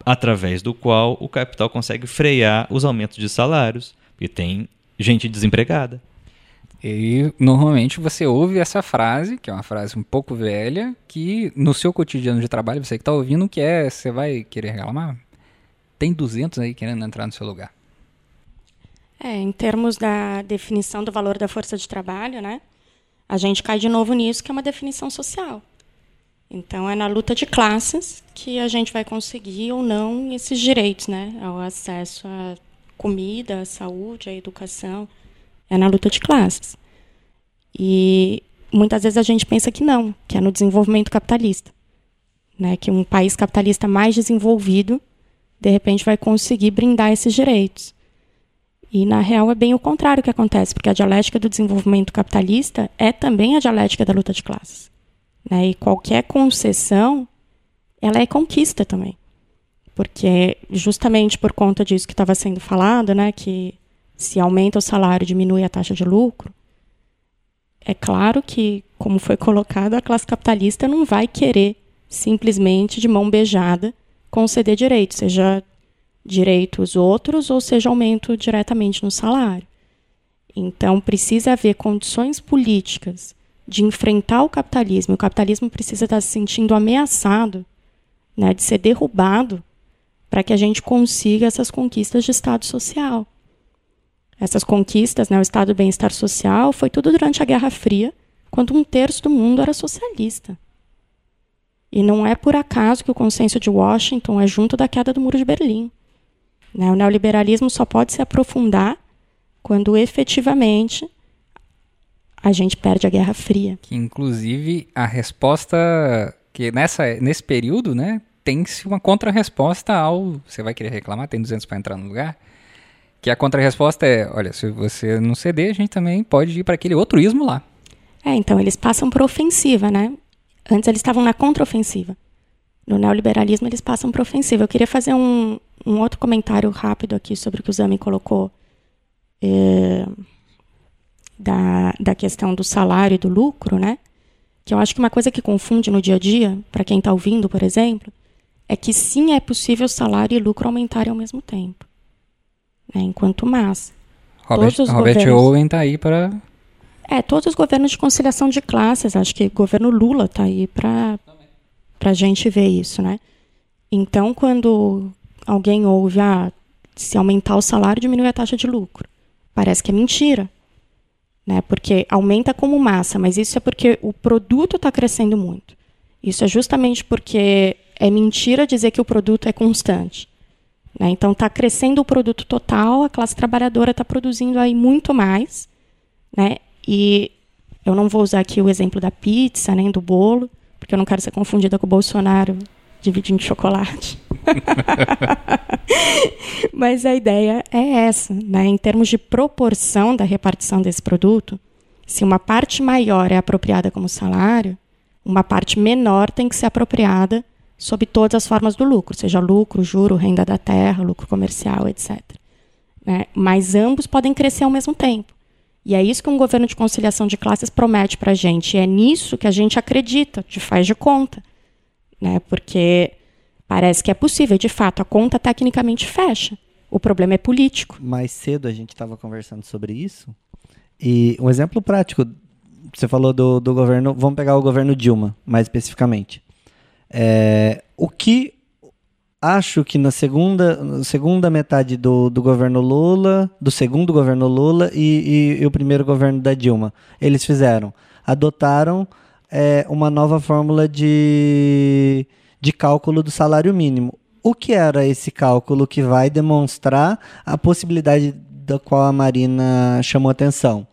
através do qual o capital consegue frear os aumentos de salários, porque tem gente desempregada. E normalmente você ouve essa frase, que é uma frase um pouco velha, que no seu cotidiano de trabalho, você que está ouvindo, que é, você vai querer reclamar? Tem 200 aí querendo entrar no seu lugar. É, em termos da definição do valor da força de trabalho, né? A gente cai de novo nisso, que é uma definição social. Então, é na luta de classes que a gente vai conseguir ou não esses direitos, né? Ao acesso à comida, à saúde, à educação. É na luta de classes. E muitas vezes a gente pensa que não, que é no desenvolvimento capitalista. Né? Que um país capitalista mais desenvolvido, de repente, vai conseguir brindar esses direitos. E, na real, é bem o contrário que acontece, porque a dialética do desenvolvimento capitalista é também a dialética da luta de classes. Né? E qualquer concessão, ela é conquista também. Porque, justamente por conta disso que estava sendo falado, né, que se aumenta o salário, diminui a taxa de lucro, é claro que, como foi colocado, a classe capitalista não vai querer simplesmente de mão beijada conceder direitos, seja direitos outros ou seja aumento diretamente no salário. Então precisa haver condições políticas de enfrentar o capitalismo. O capitalismo precisa estar se sentindo ameaçado, né, de ser derrubado, para que a gente consiga essas conquistas de Estado social essas conquistas, né, o estado do bem-estar social, foi tudo durante a Guerra Fria, quando um terço do mundo era socialista. E não é por acaso que o consenso de Washington é junto da queda do Muro de Berlim. Né? O neoliberalismo só pode se aprofundar quando efetivamente a gente perde a Guerra Fria. Que, inclusive, a resposta que nessa, nesse período, né, tem-se uma contra-resposta ao... Você vai querer reclamar? Tem 200 para entrar no lugar? Que a contra-resposta é, olha, se você não ceder, a gente também pode ir para aquele outro ismo lá. É, então eles passam por ofensiva, né? Antes eles estavam na contra-ofensiva. No neoliberalismo eles passam por ofensiva. Eu queria fazer um, um outro comentário rápido aqui sobre o que o Zami colocou é, da, da questão do salário e do lucro, né? Que eu acho que uma coisa que confunde no dia a dia, para quem está ouvindo, por exemplo, é que sim é possível salário e lucro aumentarem ao mesmo tempo né, enquanto massa. Robert, todos os Robert governos, Owen está aí para. É, todos os governos de conciliação de classes, acho que o governo Lula está aí para a gente ver isso, né? Então, quando alguém ouve, ah, se aumentar o salário, diminui a taxa de lucro. Parece que é mentira. Né? Porque aumenta como massa, mas isso é porque o produto está crescendo muito. Isso é justamente porque é mentira dizer que o produto é constante. Né? Então, está crescendo o produto total, a classe trabalhadora está produzindo aí muito mais. Né? E eu não vou usar aqui o exemplo da pizza, nem do bolo, porque eu não quero ser confundida com o Bolsonaro dividindo chocolate. <laughs> Mas a ideia é essa, né? Em termos de proporção da repartição desse produto, se uma parte maior é apropriada como salário, uma parte menor tem que ser apropriada sob todas as formas do lucro, seja lucro, juro, renda da terra, lucro comercial, etc. Né? Mas ambos podem crescer ao mesmo tempo. E é isso que um governo de conciliação de classes promete para a gente. E é nisso que a gente acredita, de faz de conta. Né? Porque parece que é possível. De fato, a conta tecnicamente fecha. O problema é político. Mais cedo a gente estava conversando sobre isso. E um exemplo prático, você falou do, do governo, vamos pegar o governo Dilma, mais especificamente. É, o que acho que na segunda, segunda metade do, do governo Lula, do segundo governo Lula e, e, e o primeiro governo da Dilma, eles fizeram? Adotaram é, uma nova fórmula de, de cálculo do salário mínimo. O que era esse cálculo que vai demonstrar a possibilidade da qual a Marina chamou atenção?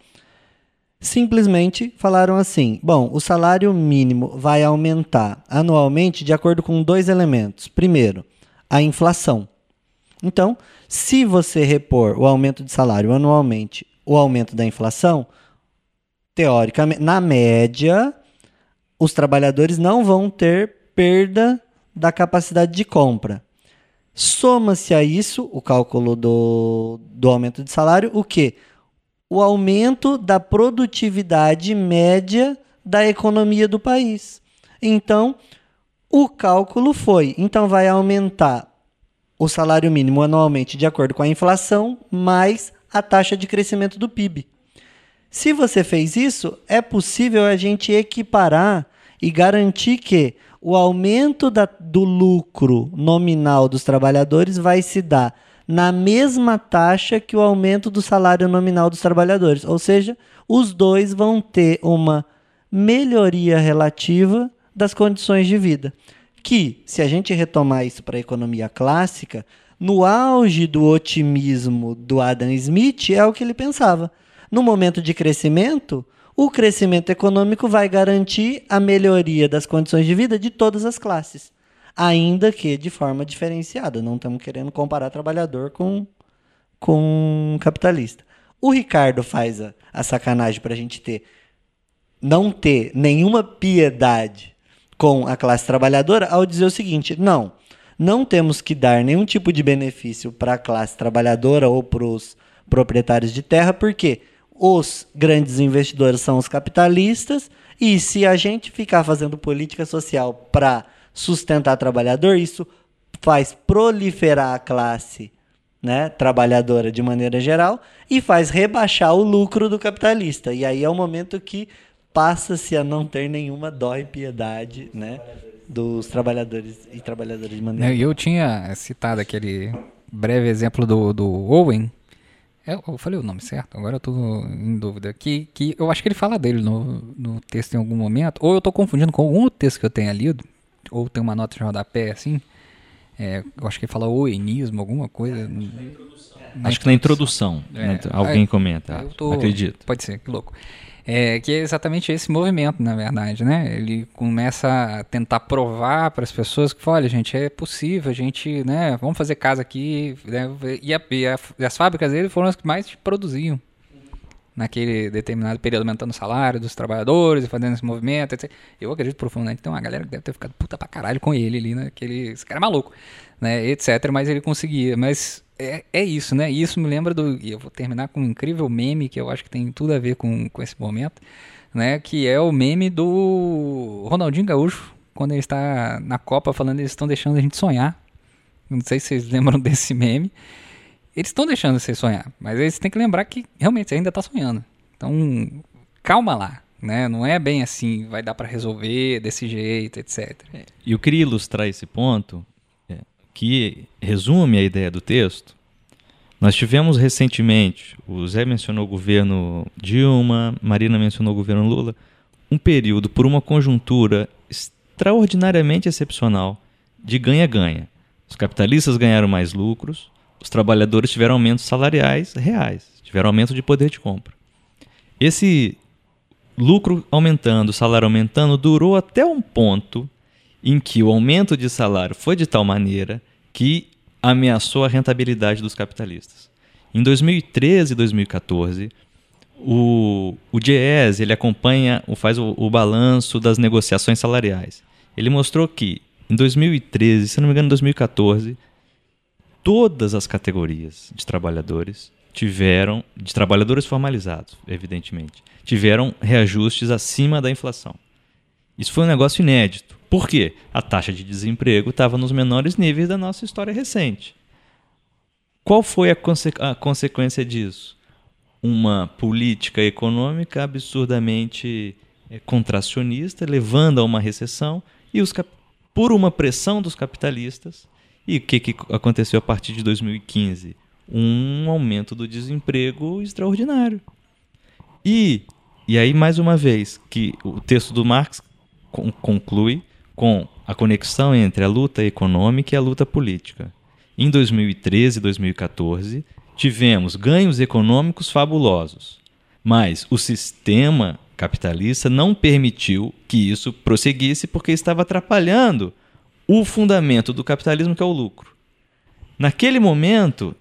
simplesmente falaram assim: bom, o salário mínimo vai aumentar anualmente de acordo com dois elementos. Primeiro, a inflação. Então, se você repor o aumento de salário anualmente, o aumento da inflação, teoricamente, na média, os trabalhadores não vão ter perda da capacidade de compra. Soma-se a isso o cálculo do, do aumento de salário, o que? o aumento da produtividade média da economia do país. Então, o cálculo foi: então vai aumentar o salário mínimo anualmente de acordo com a inflação mais a taxa de crescimento do PIB. Se você fez isso, é possível a gente equiparar e garantir que o aumento da, do lucro nominal dos trabalhadores vai se dar na mesma taxa que o aumento do salário nominal dos trabalhadores. Ou seja, os dois vão ter uma melhoria relativa das condições de vida. Que, se a gente retomar isso para a economia clássica, no auge do otimismo do Adam Smith, é o que ele pensava. No momento de crescimento, o crescimento econômico vai garantir a melhoria das condições de vida de todas as classes, ainda que de forma diferenciada. Não estamos querendo comparar trabalhador com, com capitalista. O Ricardo faz a, a sacanagem para a gente ter não ter nenhuma piedade com a classe trabalhadora ao dizer o seguinte: não, não temos que dar nenhum tipo de benefício para a classe trabalhadora ou para os proprietários de terra, porque os grandes investidores são os capitalistas, e se a gente ficar fazendo política social para sustentar trabalhador, isso faz proliferar a classe né, trabalhadora de maneira geral e faz rebaixar o lucro do capitalista. E aí é o momento que passa-se a não ter nenhuma dó e piedade, né, dos trabalhadores e trabalhadoras de maneira. Eu tinha citado aquele breve exemplo do, do Owen. Eu, eu falei o nome certo, agora eu tô em dúvida. Que, que eu acho que ele fala dele no, no texto em algum momento, ou eu tô confundindo com algum outro texto que eu tenha lido, ou tem uma nota de rodapé assim. É, eu acho que ele fala oenismo, alguma coisa. Acho que na introdução, É. né, alguém Aí, comenta, eu tô- acredito. Pode ser, que louco. É, que é exatamente esse movimento, na verdade, né? Ele começa a tentar provar para as pessoas que, olha, gente, é possível, a gente, né, vamos fazer casa aqui, né, e, a- e a- e as fábricas dele foram as que mais produziam naquele determinado período, aumentando o salário dos trabalhadores e fazendo esse movimento, etc. Eu acredito profundamente que tem uma galera que deve ter ficado puta pra caralho com ele ali, né? Que ele, esse cara é maluco, né? Etc. Mas ele conseguia. Mas é, é isso, né? E isso me lembra do. E eu vou terminar com um incrível meme que eu acho que tem tudo a ver com, com esse momento, né? Que é o meme do Ronaldinho Gaúcho, quando ele está na Copa falando eles estão deixando a gente sonhar. Não sei se vocês lembram <laughs> desse meme. Eles estão deixando você sonhar, mas eles têm que lembrar que realmente você ainda está sonhando. Então, calma lá, né? Não é bem assim, vai dar para resolver desse jeito, etc. E eu queria ilustrar esse ponto, é, que resume a ideia do texto. Nós tivemos recentemente, o Zé mencionou o governo Dilma, Marina mencionou o governo Lula, um período por uma conjuntura extraordinariamente excepcional de ganha-ganha. Os capitalistas ganharam mais lucros, os trabalhadores tiveram aumentos salariais reais, tiveram aumento de poder de compra. Esse lucro aumentando, salário aumentando, durou até um ponto em que o aumento de salário foi de tal maneira que ameaçou a rentabilidade dos capitalistas. Em 2013 e 2014, o, o GES ele acompanha, faz o, o balanço das negociações salariais. Ele mostrou que em 2013, se não me engano, em 2014, todas as categorias de trabalhadores tiveram, de trabalhadores formalizados, evidentemente, tiveram reajustes acima da inflação. Isso foi um negócio inédito. Por quê? A taxa de desemprego estava nos menores níveis da nossa história recente. Qual foi a, conse- a consequência disso? Uma política econômica absurdamente eh, contracionista, levando a uma recessão, e os por uma pressão dos capitalistas. E o que, que aconteceu a partir de 2015? Um aumento do desemprego extraordinário. E, e aí, mais uma vez, que o texto do Marx con- conclui com a conexão entre a luta econômica e a luta política. Em 2013 e 2014, tivemos ganhos econômicos fabulosos, mas o sistema capitalista não permitiu que isso prosseguisse porque estava atrapalhando o fundamento do capitalismo, que é o lucro. Naquele momento,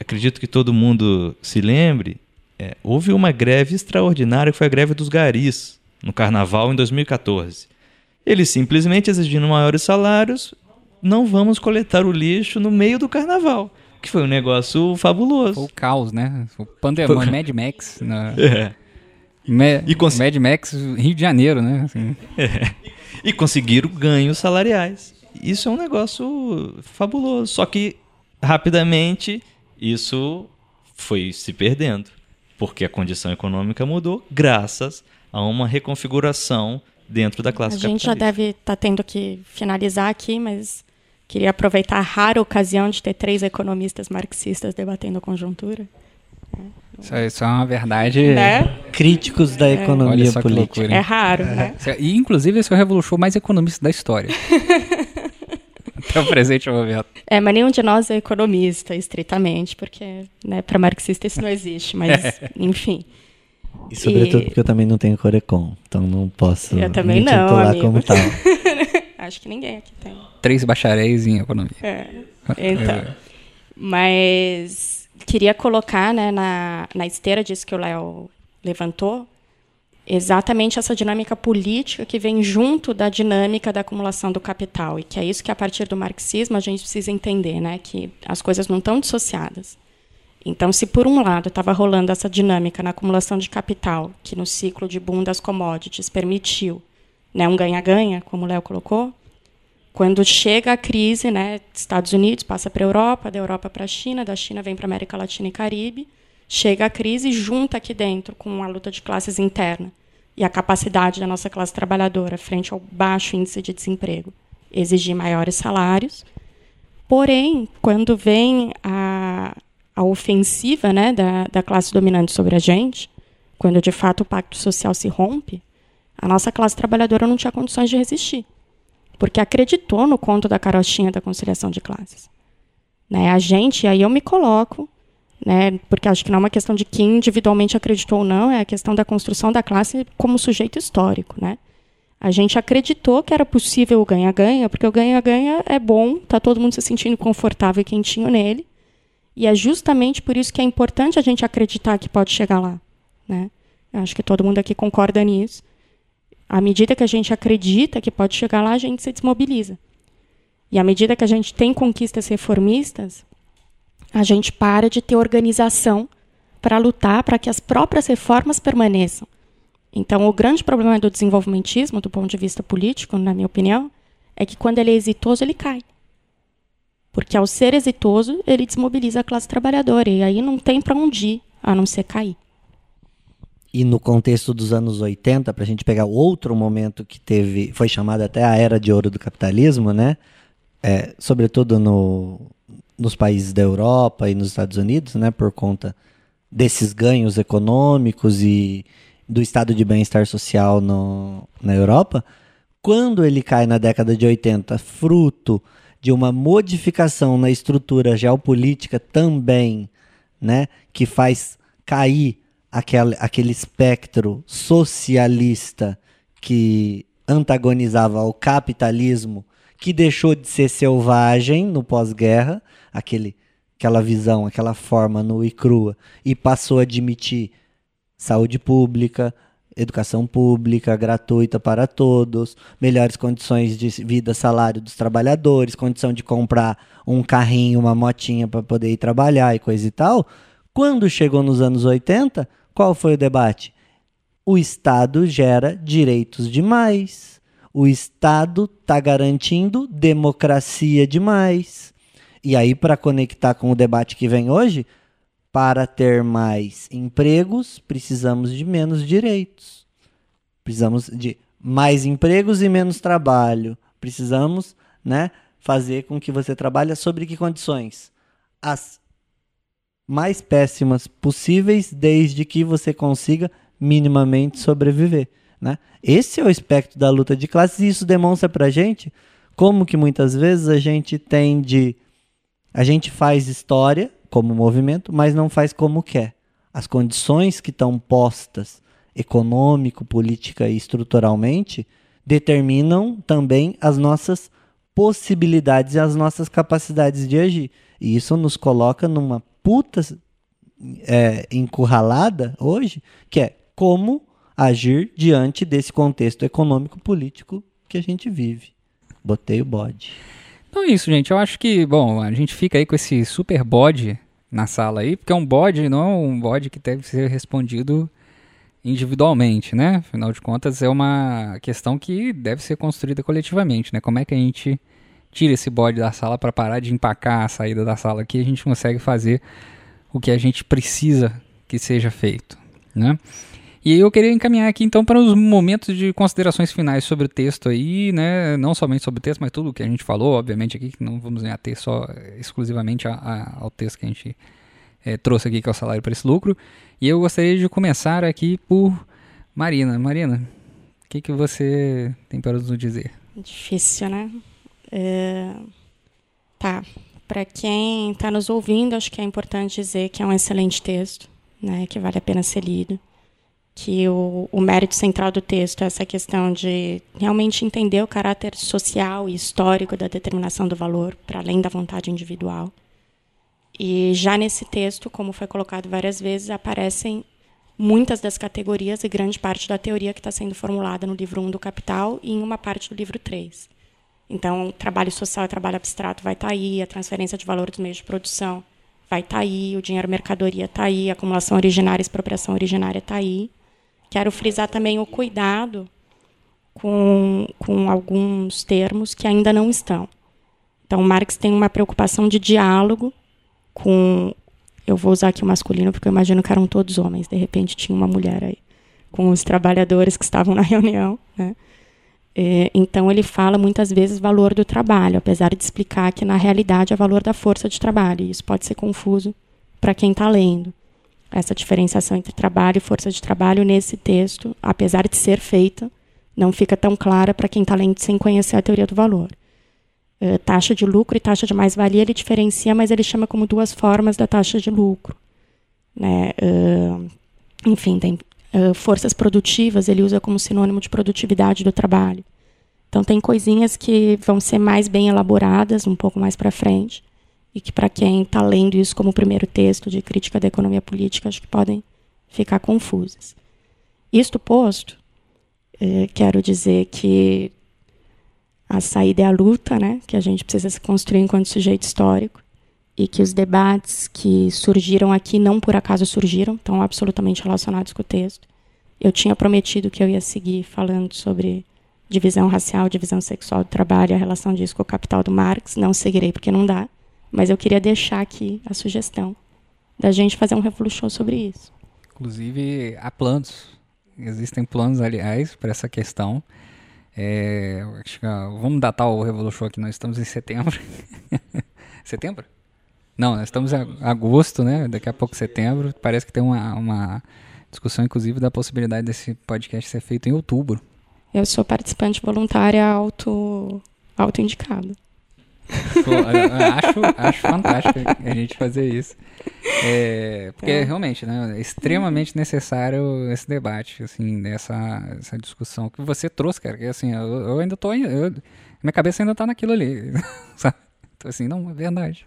acredito que todo mundo se lembre, é, houve uma greve extraordinária que foi a greve dos garis no carnaval em 2014. Eles simplesmente exigindo maiores salários, não vamos coletar o lixo no meio do carnaval, que foi um negócio fabuloso. Foi o caos, né? O <laughs> pandemônio, Mad Max. Na... É. Ma- E cons- Mad Max, Rio de Janeiro, né? Assim. <laughs> E conseguiram ganhos salariais. Isso é um negócio fabuloso. Só que rapidamente isso foi se perdendo, porque a condição econômica mudou graças a uma reconfiguração dentro da classe A gente já capitalista. deve estar tendo que finalizar aqui, mas queria aproveitar a rara ocasião de ter três economistas marxistas debatendo a conjuntura. É- isso é uma verdade. Né? Críticos da Olha economia política. loucura. É raro, né? E, inclusive, esse é o revolution mais economista da história. <laughs> Até o presente momento. É, mas nenhum de nós é economista, estritamente, porque né, para marxista isso não existe, mas <laughs> enfim. E sobretudo e... porque eu também não tenho Corecon, então não posso eu também me não, amigo. como tal. <laughs> Acho que ninguém aqui tem. Três bacharéis em economia. É. Então. É. Mas queria colocar né, na, na esteira disso que o Léo levantou, exatamente essa dinâmica política que vem junto da dinâmica da acumulação do capital. E que é isso que, a partir do marxismo, a gente precisa entender, né, que as coisas não estão dissociadas. Então, se por um lado estava rolando essa dinâmica na acumulação de capital, que no ciclo de boom das commodities permitiu né, um ganha-ganha, como o Léo colocou, quando chega a crise, né, Estados Unidos passa para a Europa, da Europa para a China, da China vem para a América Latina e Caribe, chega a crise junta aqui dentro com a luta de classes interna e a capacidade da nossa classe trabalhadora frente ao baixo índice de desemprego exigir maiores salários. Porém, quando vem a, a ofensiva né, da, da classe dominante sobre a gente, quando de fato o pacto social se rompe, a nossa classe trabalhadora não tinha condições de resistir, porque acreditou no conto da carochinha da conciliação de classes. Né? A gente, aí eu me coloco, né, porque acho que não é uma questão de quem individualmente acreditou ou não, é a questão da construção da classe como sujeito histórico. Né? A gente acreditou que era possível o ganha-ganha, porque o ganha-ganha é bom, está todo mundo se sentindo confortável e quentinho nele, e é justamente por isso que é importante a gente acreditar que pode chegar lá. Né? Acho que todo mundo aqui concorda nisso. À medida que a gente acredita que pode chegar lá, a gente se desmobiliza. E à medida que a gente tem conquistas reformistas, a gente para de ter organização para lutar para que as próprias reformas permaneçam. Então, o grande problema do desenvolvimentismo, do ponto de vista político, na minha opinião, é que quando ele é exitoso, ele cai. Porque ao ser exitoso, ele desmobiliza a classe trabalhadora. E aí não tem para onde ir, a não ser cair. E no contexto dos anos 80, para a gente pegar outro momento que teve, foi chamado até a era de ouro do capitalismo, né? É, sobretudo no, nos países da Europa e nos Estados Unidos, né? Por conta desses ganhos econômicos e do estado de bem-estar social no, na Europa. Quando ele cai na década de 80, fruto de uma modificação na estrutura geopolítica também, né, que faz cair aquele, aquele espectro socialista que antagonizava o capitalismo, que deixou de ser selvagem no pós-guerra, aquele aquela visão, aquela forma nua e crua, e passou a admitir saúde pública, educação pública gratuita para todos, melhores condições de vida, salário dos trabalhadores, condição de comprar um carrinho, uma motinha para poder ir trabalhar e coisa e tal. Quando chegou nos anos 80, qual foi o debate? O Estado gera direitos demais. O Estado está garantindo democracia demais. E aí, para conectar com o debate que vem hoje, para ter mais empregos, precisamos de menos direitos. Precisamos de mais empregos e menos trabalho. Precisamos, né, fazer com que você trabalhe sobre que condições? As mais péssimas possíveis, desde que você consiga minimamente sobreviver. Né? Esse é o espectro da luta de classes e isso demonstra para gente como que muitas vezes a gente tende, a gente faz história como movimento, mas não faz como quer. As condições que estão postas econômico, política e estruturalmente determinam também as nossas possibilidades e as nossas capacidades de agir. E isso nos coloca numa puta é, encurralada hoje, que é como agir diante desse contexto econômico político que a gente vive. Botei o bode. Então é isso, gente. Eu acho que, bom, a gente fica aí com esse super bode na sala aí, porque é um bode, não é um bode que deve ser respondido individualmente, né? Afinal de contas, é uma questão que deve ser construída coletivamente, né? Como é que a gente tira esse bode da sala para parar de empacar a saída da sala aqui, a gente consegue fazer o que a gente precisa que seja feito, né? E eu queria encaminhar aqui então para os momentos de considerações finais sobre o texto aí, né? Não somente sobre o texto, mas tudo o que a gente falou, obviamente aqui, que não vamos ater só exclusivamente a, a, ao texto que a gente é, trouxe aqui, que é o salário para esse lucro. E eu gostaria de começar aqui por Marina. Marina, o que, que você tem para nos dizer? Difícil, né? É... Tá. Para quem está nos ouvindo, acho que é importante dizer que é um excelente texto, né? Que vale a pena ser lido que o, o mérito central do texto é essa questão de realmente entender o caráter social e histórico da determinação do valor, para além da vontade individual. E já nesse texto, como foi colocado várias vezes, aparecem muitas das categorias e grande parte da teoria que está sendo formulada no livro 1 do Capital e em uma parte do livro 3. Então, trabalho social e trabalho abstrato vai estar tá aí, a transferência de valor dos meios de produção vai estar tá aí, o dinheiro mercadoria está aí, a acumulação originária expropriação originária está aí. Quero frisar também o cuidado com, com alguns termos que ainda não estão. Então, Marx tem uma preocupação de diálogo com eu vou usar aqui o masculino porque eu imagino que eram todos homens. De repente tinha uma mulher aí com os trabalhadores que estavam na reunião. Né? É, então ele fala muitas vezes valor do trabalho, apesar de explicar que na realidade é valor da força de trabalho. E isso pode ser confuso para quem está lendo. Essa diferenciação entre trabalho e força de trabalho nesse texto, apesar de ser feita, não fica tão clara para quem está lendo sem conhecer a teoria do valor. Eh, taxa de lucro e taxa de mais-valia, ele diferencia, mas ele chama como duas formas da taxa de lucro. Né? Uh, enfim, tem uh, forças produtivas, ele usa como sinônimo de produtividade do trabalho. Então, tem coisinhas que vão ser mais bem elaboradas um pouco mais para frente, e que, para quem está lendo isso como primeiro texto de crítica da economia política, acho que podem ficar confusas. Isto posto, eh, quero dizer que a saída é a luta, né, que a gente precisa se construir enquanto sujeito histórico, e que os debates que surgiram aqui não por acaso surgiram, estão absolutamente relacionados com o texto. Eu tinha prometido que eu ia seguir falando sobre divisão racial, divisão sexual do trabalho, a relação disso com o capital do Marx. Não seguirei porque não dá, mas eu queria deixar aqui a sugestão da gente fazer um revolution sobre isso. Inclusive, há planos. Existem planos, aliás, para essa questão. É, vamos datar o Revolution aqui, nós estamos em setembro. <laughs> setembro? Não, nós estamos em agosto, né? Daqui a pouco setembro. Parece que tem uma, uma discussão, inclusive, da possibilidade desse podcast ser feito em outubro. Eu sou participante voluntária auto, auto-indicada. acho, acho fantástico a gente fazer isso. É, porque é. realmente, né, é extremamente necessário esse debate, assim, essa, essa discussão que você trouxe, cara. Que assim, eu, eu ainda tô. Eu, minha cabeça ainda tá naquilo ali. <laughs> Sabe? Então, assim, não, é verdade.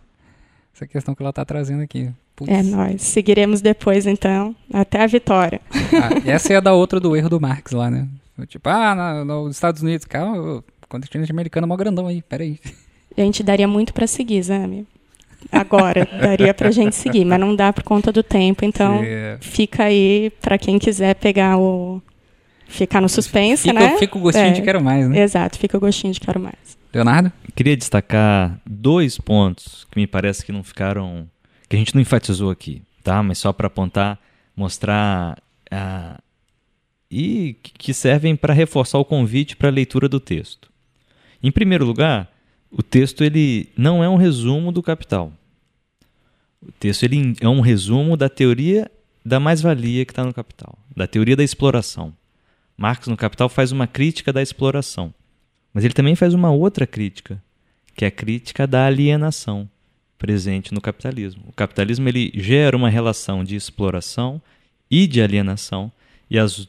Essa questão que ela tá trazendo aqui. Putz. É, nós seguiremos depois, então, até a vitória. Ah, essa é a da outra do erro do Marx lá, né? Tipo, ah, no, nos Estados Unidos, calma, o continente americano é mó grandão aí, peraí. A gente daria muito para seguir, Zami. Agora, daria pra gente seguir, mas não dá por conta do tempo, então é. fica aí para quem quiser pegar o. Ficar no suspense, fica, né? Fica o gostinho é. de quero mais, né? Exato, fica o gostinho de quero mais. Leonardo? Queria destacar dois pontos que me parece que não ficaram. que a gente não enfatizou aqui, tá? Mas só para apontar, mostrar. Uh, e que servem para reforçar o convite para a leitura do texto. Em primeiro lugar, o texto ele não é um resumo do capital. O texto ele é um resumo da teoria da mais-valia que está no capital, da teoria da exploração. Marx no Capital faz uma crítica da exploração, mas ele também faz uma outra crítica, que é a crítica da alienação presente no capitalismo. O capitalismo ele gera uma relação de exploração e de alienação, e as,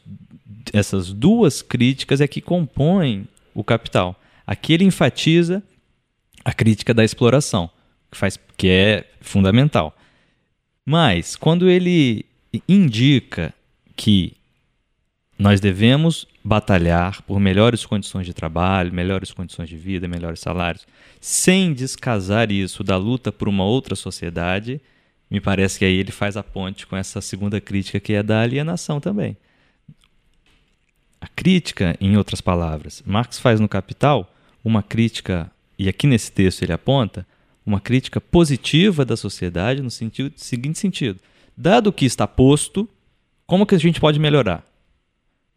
essas duas críticas é que compõem o capital. Aqui ele enfatiza a crítica da exploração, que, faz, que é fundamental. Mas, quando ele indica que nós devemos batalhar por melhores condições de trabalho, melhores condições de vida, melhores salários, sem descasar isso da luta por uma outra sociedade, me parece que aí ele faz a ponte com essa segunda crítica que é da alienação também. A crítica, em outras palavras, Marx faz no Capital uma crítica e aqui nesse texto ele aponta uma crítica positiva da sociedade no sentido, seguinte sentido: dado o que está posto, como que a gente pode melhorar?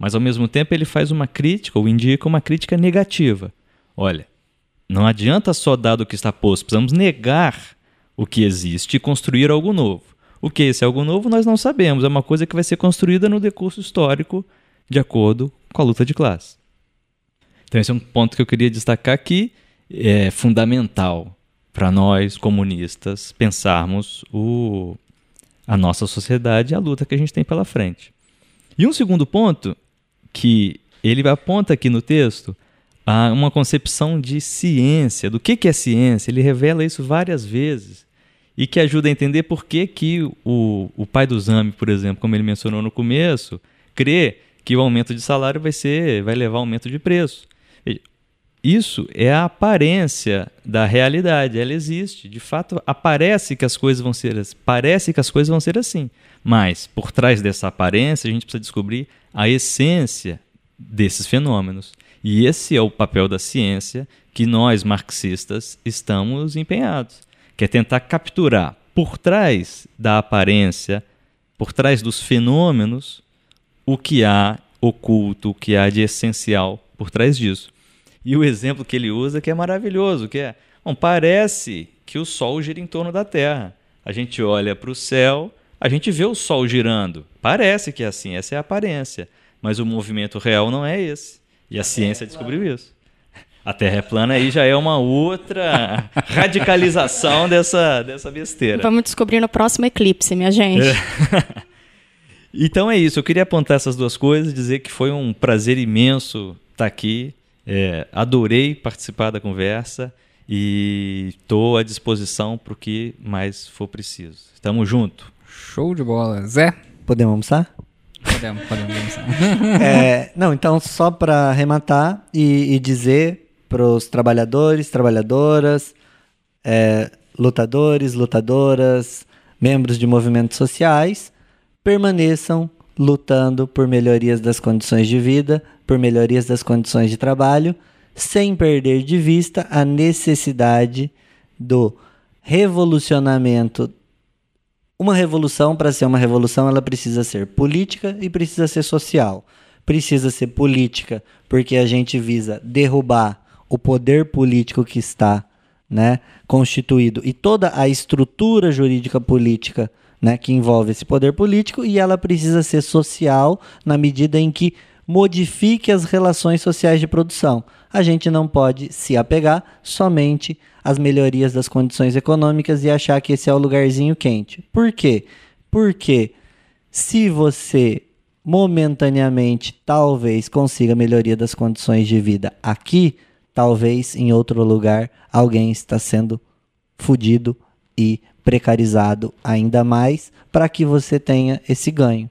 Mas ao mesmo tempo ele faz uma crítica ou indica uma crítica negativa. Olha, não adianta só dado o que está posto, precisamos negar o que existe e construir algo novo. O que é esse algo novo nós não sabemos, é uma coisa que vai ser construída no decurso histórico de acordo com a luta de classe. Então esse é um ponto que eu queria destacar aqui é fundamental para nós comunistas pensarmos o, a nossa sociedade e a luta que a gente tem pela frente. E um segundo ponto que ele aponta aqui no texto a uma concepção de ciência, do que, que é ciência. Ele revela isso várias vezes e que ajuda a entender por que, que o, o pai do Zami, por exemplo, como ele mencionou no começo, crê que o aumento de salário vai ser vai levar ao aumento de preço. Isso é a aparência da realidade, ela existe. De fato, aparece que as coisas vão ser parece que as coisas vão ser assim. Mas por trás dessa aparência, a gente precisa descobrir a essência desses fenômenos. E esse é o papel da ciência que nós marxistas estamos empenhados, que é tentar capturar por trás da aparência, por trás dos fenômenos, o que há oculto, o que há de essencial por trás disso. E o exemplo que ele usa que é maravilhoso, que é, bom, parece que o Sol gira em torno da Terra. A gente olha para o céu, a gente vê o Sol girando. Parece que é assim, essa é a aparência. Mas o movimento real não é esse. E a ciência descobriu isso. A Terra é plana aí já é uma outra <laughs> radicalização dessa, dessa besteira. Vamos descobrir no próximo eclipse, minha gente. <laughs> então é isso. Eu queria apontar essas duas coisas, dizer que foi um prazer imenso estar aqui é, adorei participar da conversa e estou à disposição para o que mais for preciso. Estamos junto. Show de bola. Zé? Podemos almoçar? Podemos, podemos almoçar. <laughs> é, não, então só para arrematar e, e dizer para os trabalhadores, trabalhadoras, é, lutadores, lutadoras, membros de movimentos sociais, permaneçam lutando por melhorias das condições de vida, por melhorias das condições de trabalho, sem perder de vista a necessidade do revolucionamento. Uma revolução, para ser uma revolução, ela precisa ser política e precisa ser social. Precisa ser política, porque a gente visa derrubar o poder político que está né, constituído e toda a estrutura jurídica política né, que envolve esse poder político, e ela precisa ser social na medida em que modifique as relações sociais de produção. A gente não pode se apegar somente às melhorias das condições econômicas e achar que esse é o lugarzinho quente. Por quê? Porque se você momentaneamente talvez consiga melhoria das condições de vida aqui, talvez em outro lugar alguém está sendo fudido e precarizado ainda mais para que você tenha esse ganho,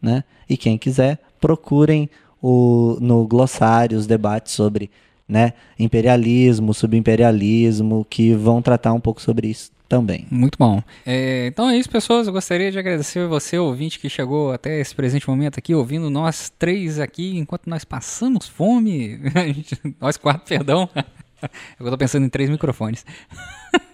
né? E quem quiser procurem o, no glossário os debates sobre né, imperialismo, subimperialismo, que vão tratar um pouco sobre isso também. Muito bom. É, então é isso, pessoas. Eu gostaria de agradecer você, ouvinte, que chegou até esse presente momento aqui, ouvindo nós três aqui, enquanto nós passamos fome. <laughs> nós quatro, perdão. <laughs> Eu estou pensando em três microfones. <laughs>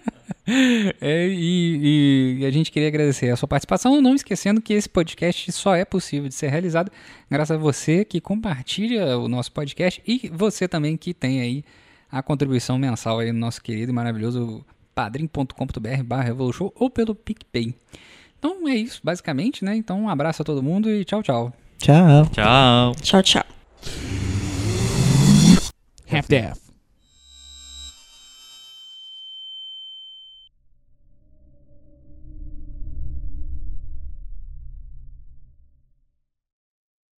<laughs> É, e, e, a gente queria agradecer a sua participação, não esquecendo que esse podcast só é possível de ser realizado graças a você que compartilha o nosso podcast e você também que tem aí a contribuição mensal aí no nosso querido e maravilhoso padrim.com.br barra Revolution ou pelo PicPay. Então é isso, basicamente, né? Então um abraço a todo mundo e tchau, tchau. Tchau. Tchau. Tchau, tchau. Half-Death.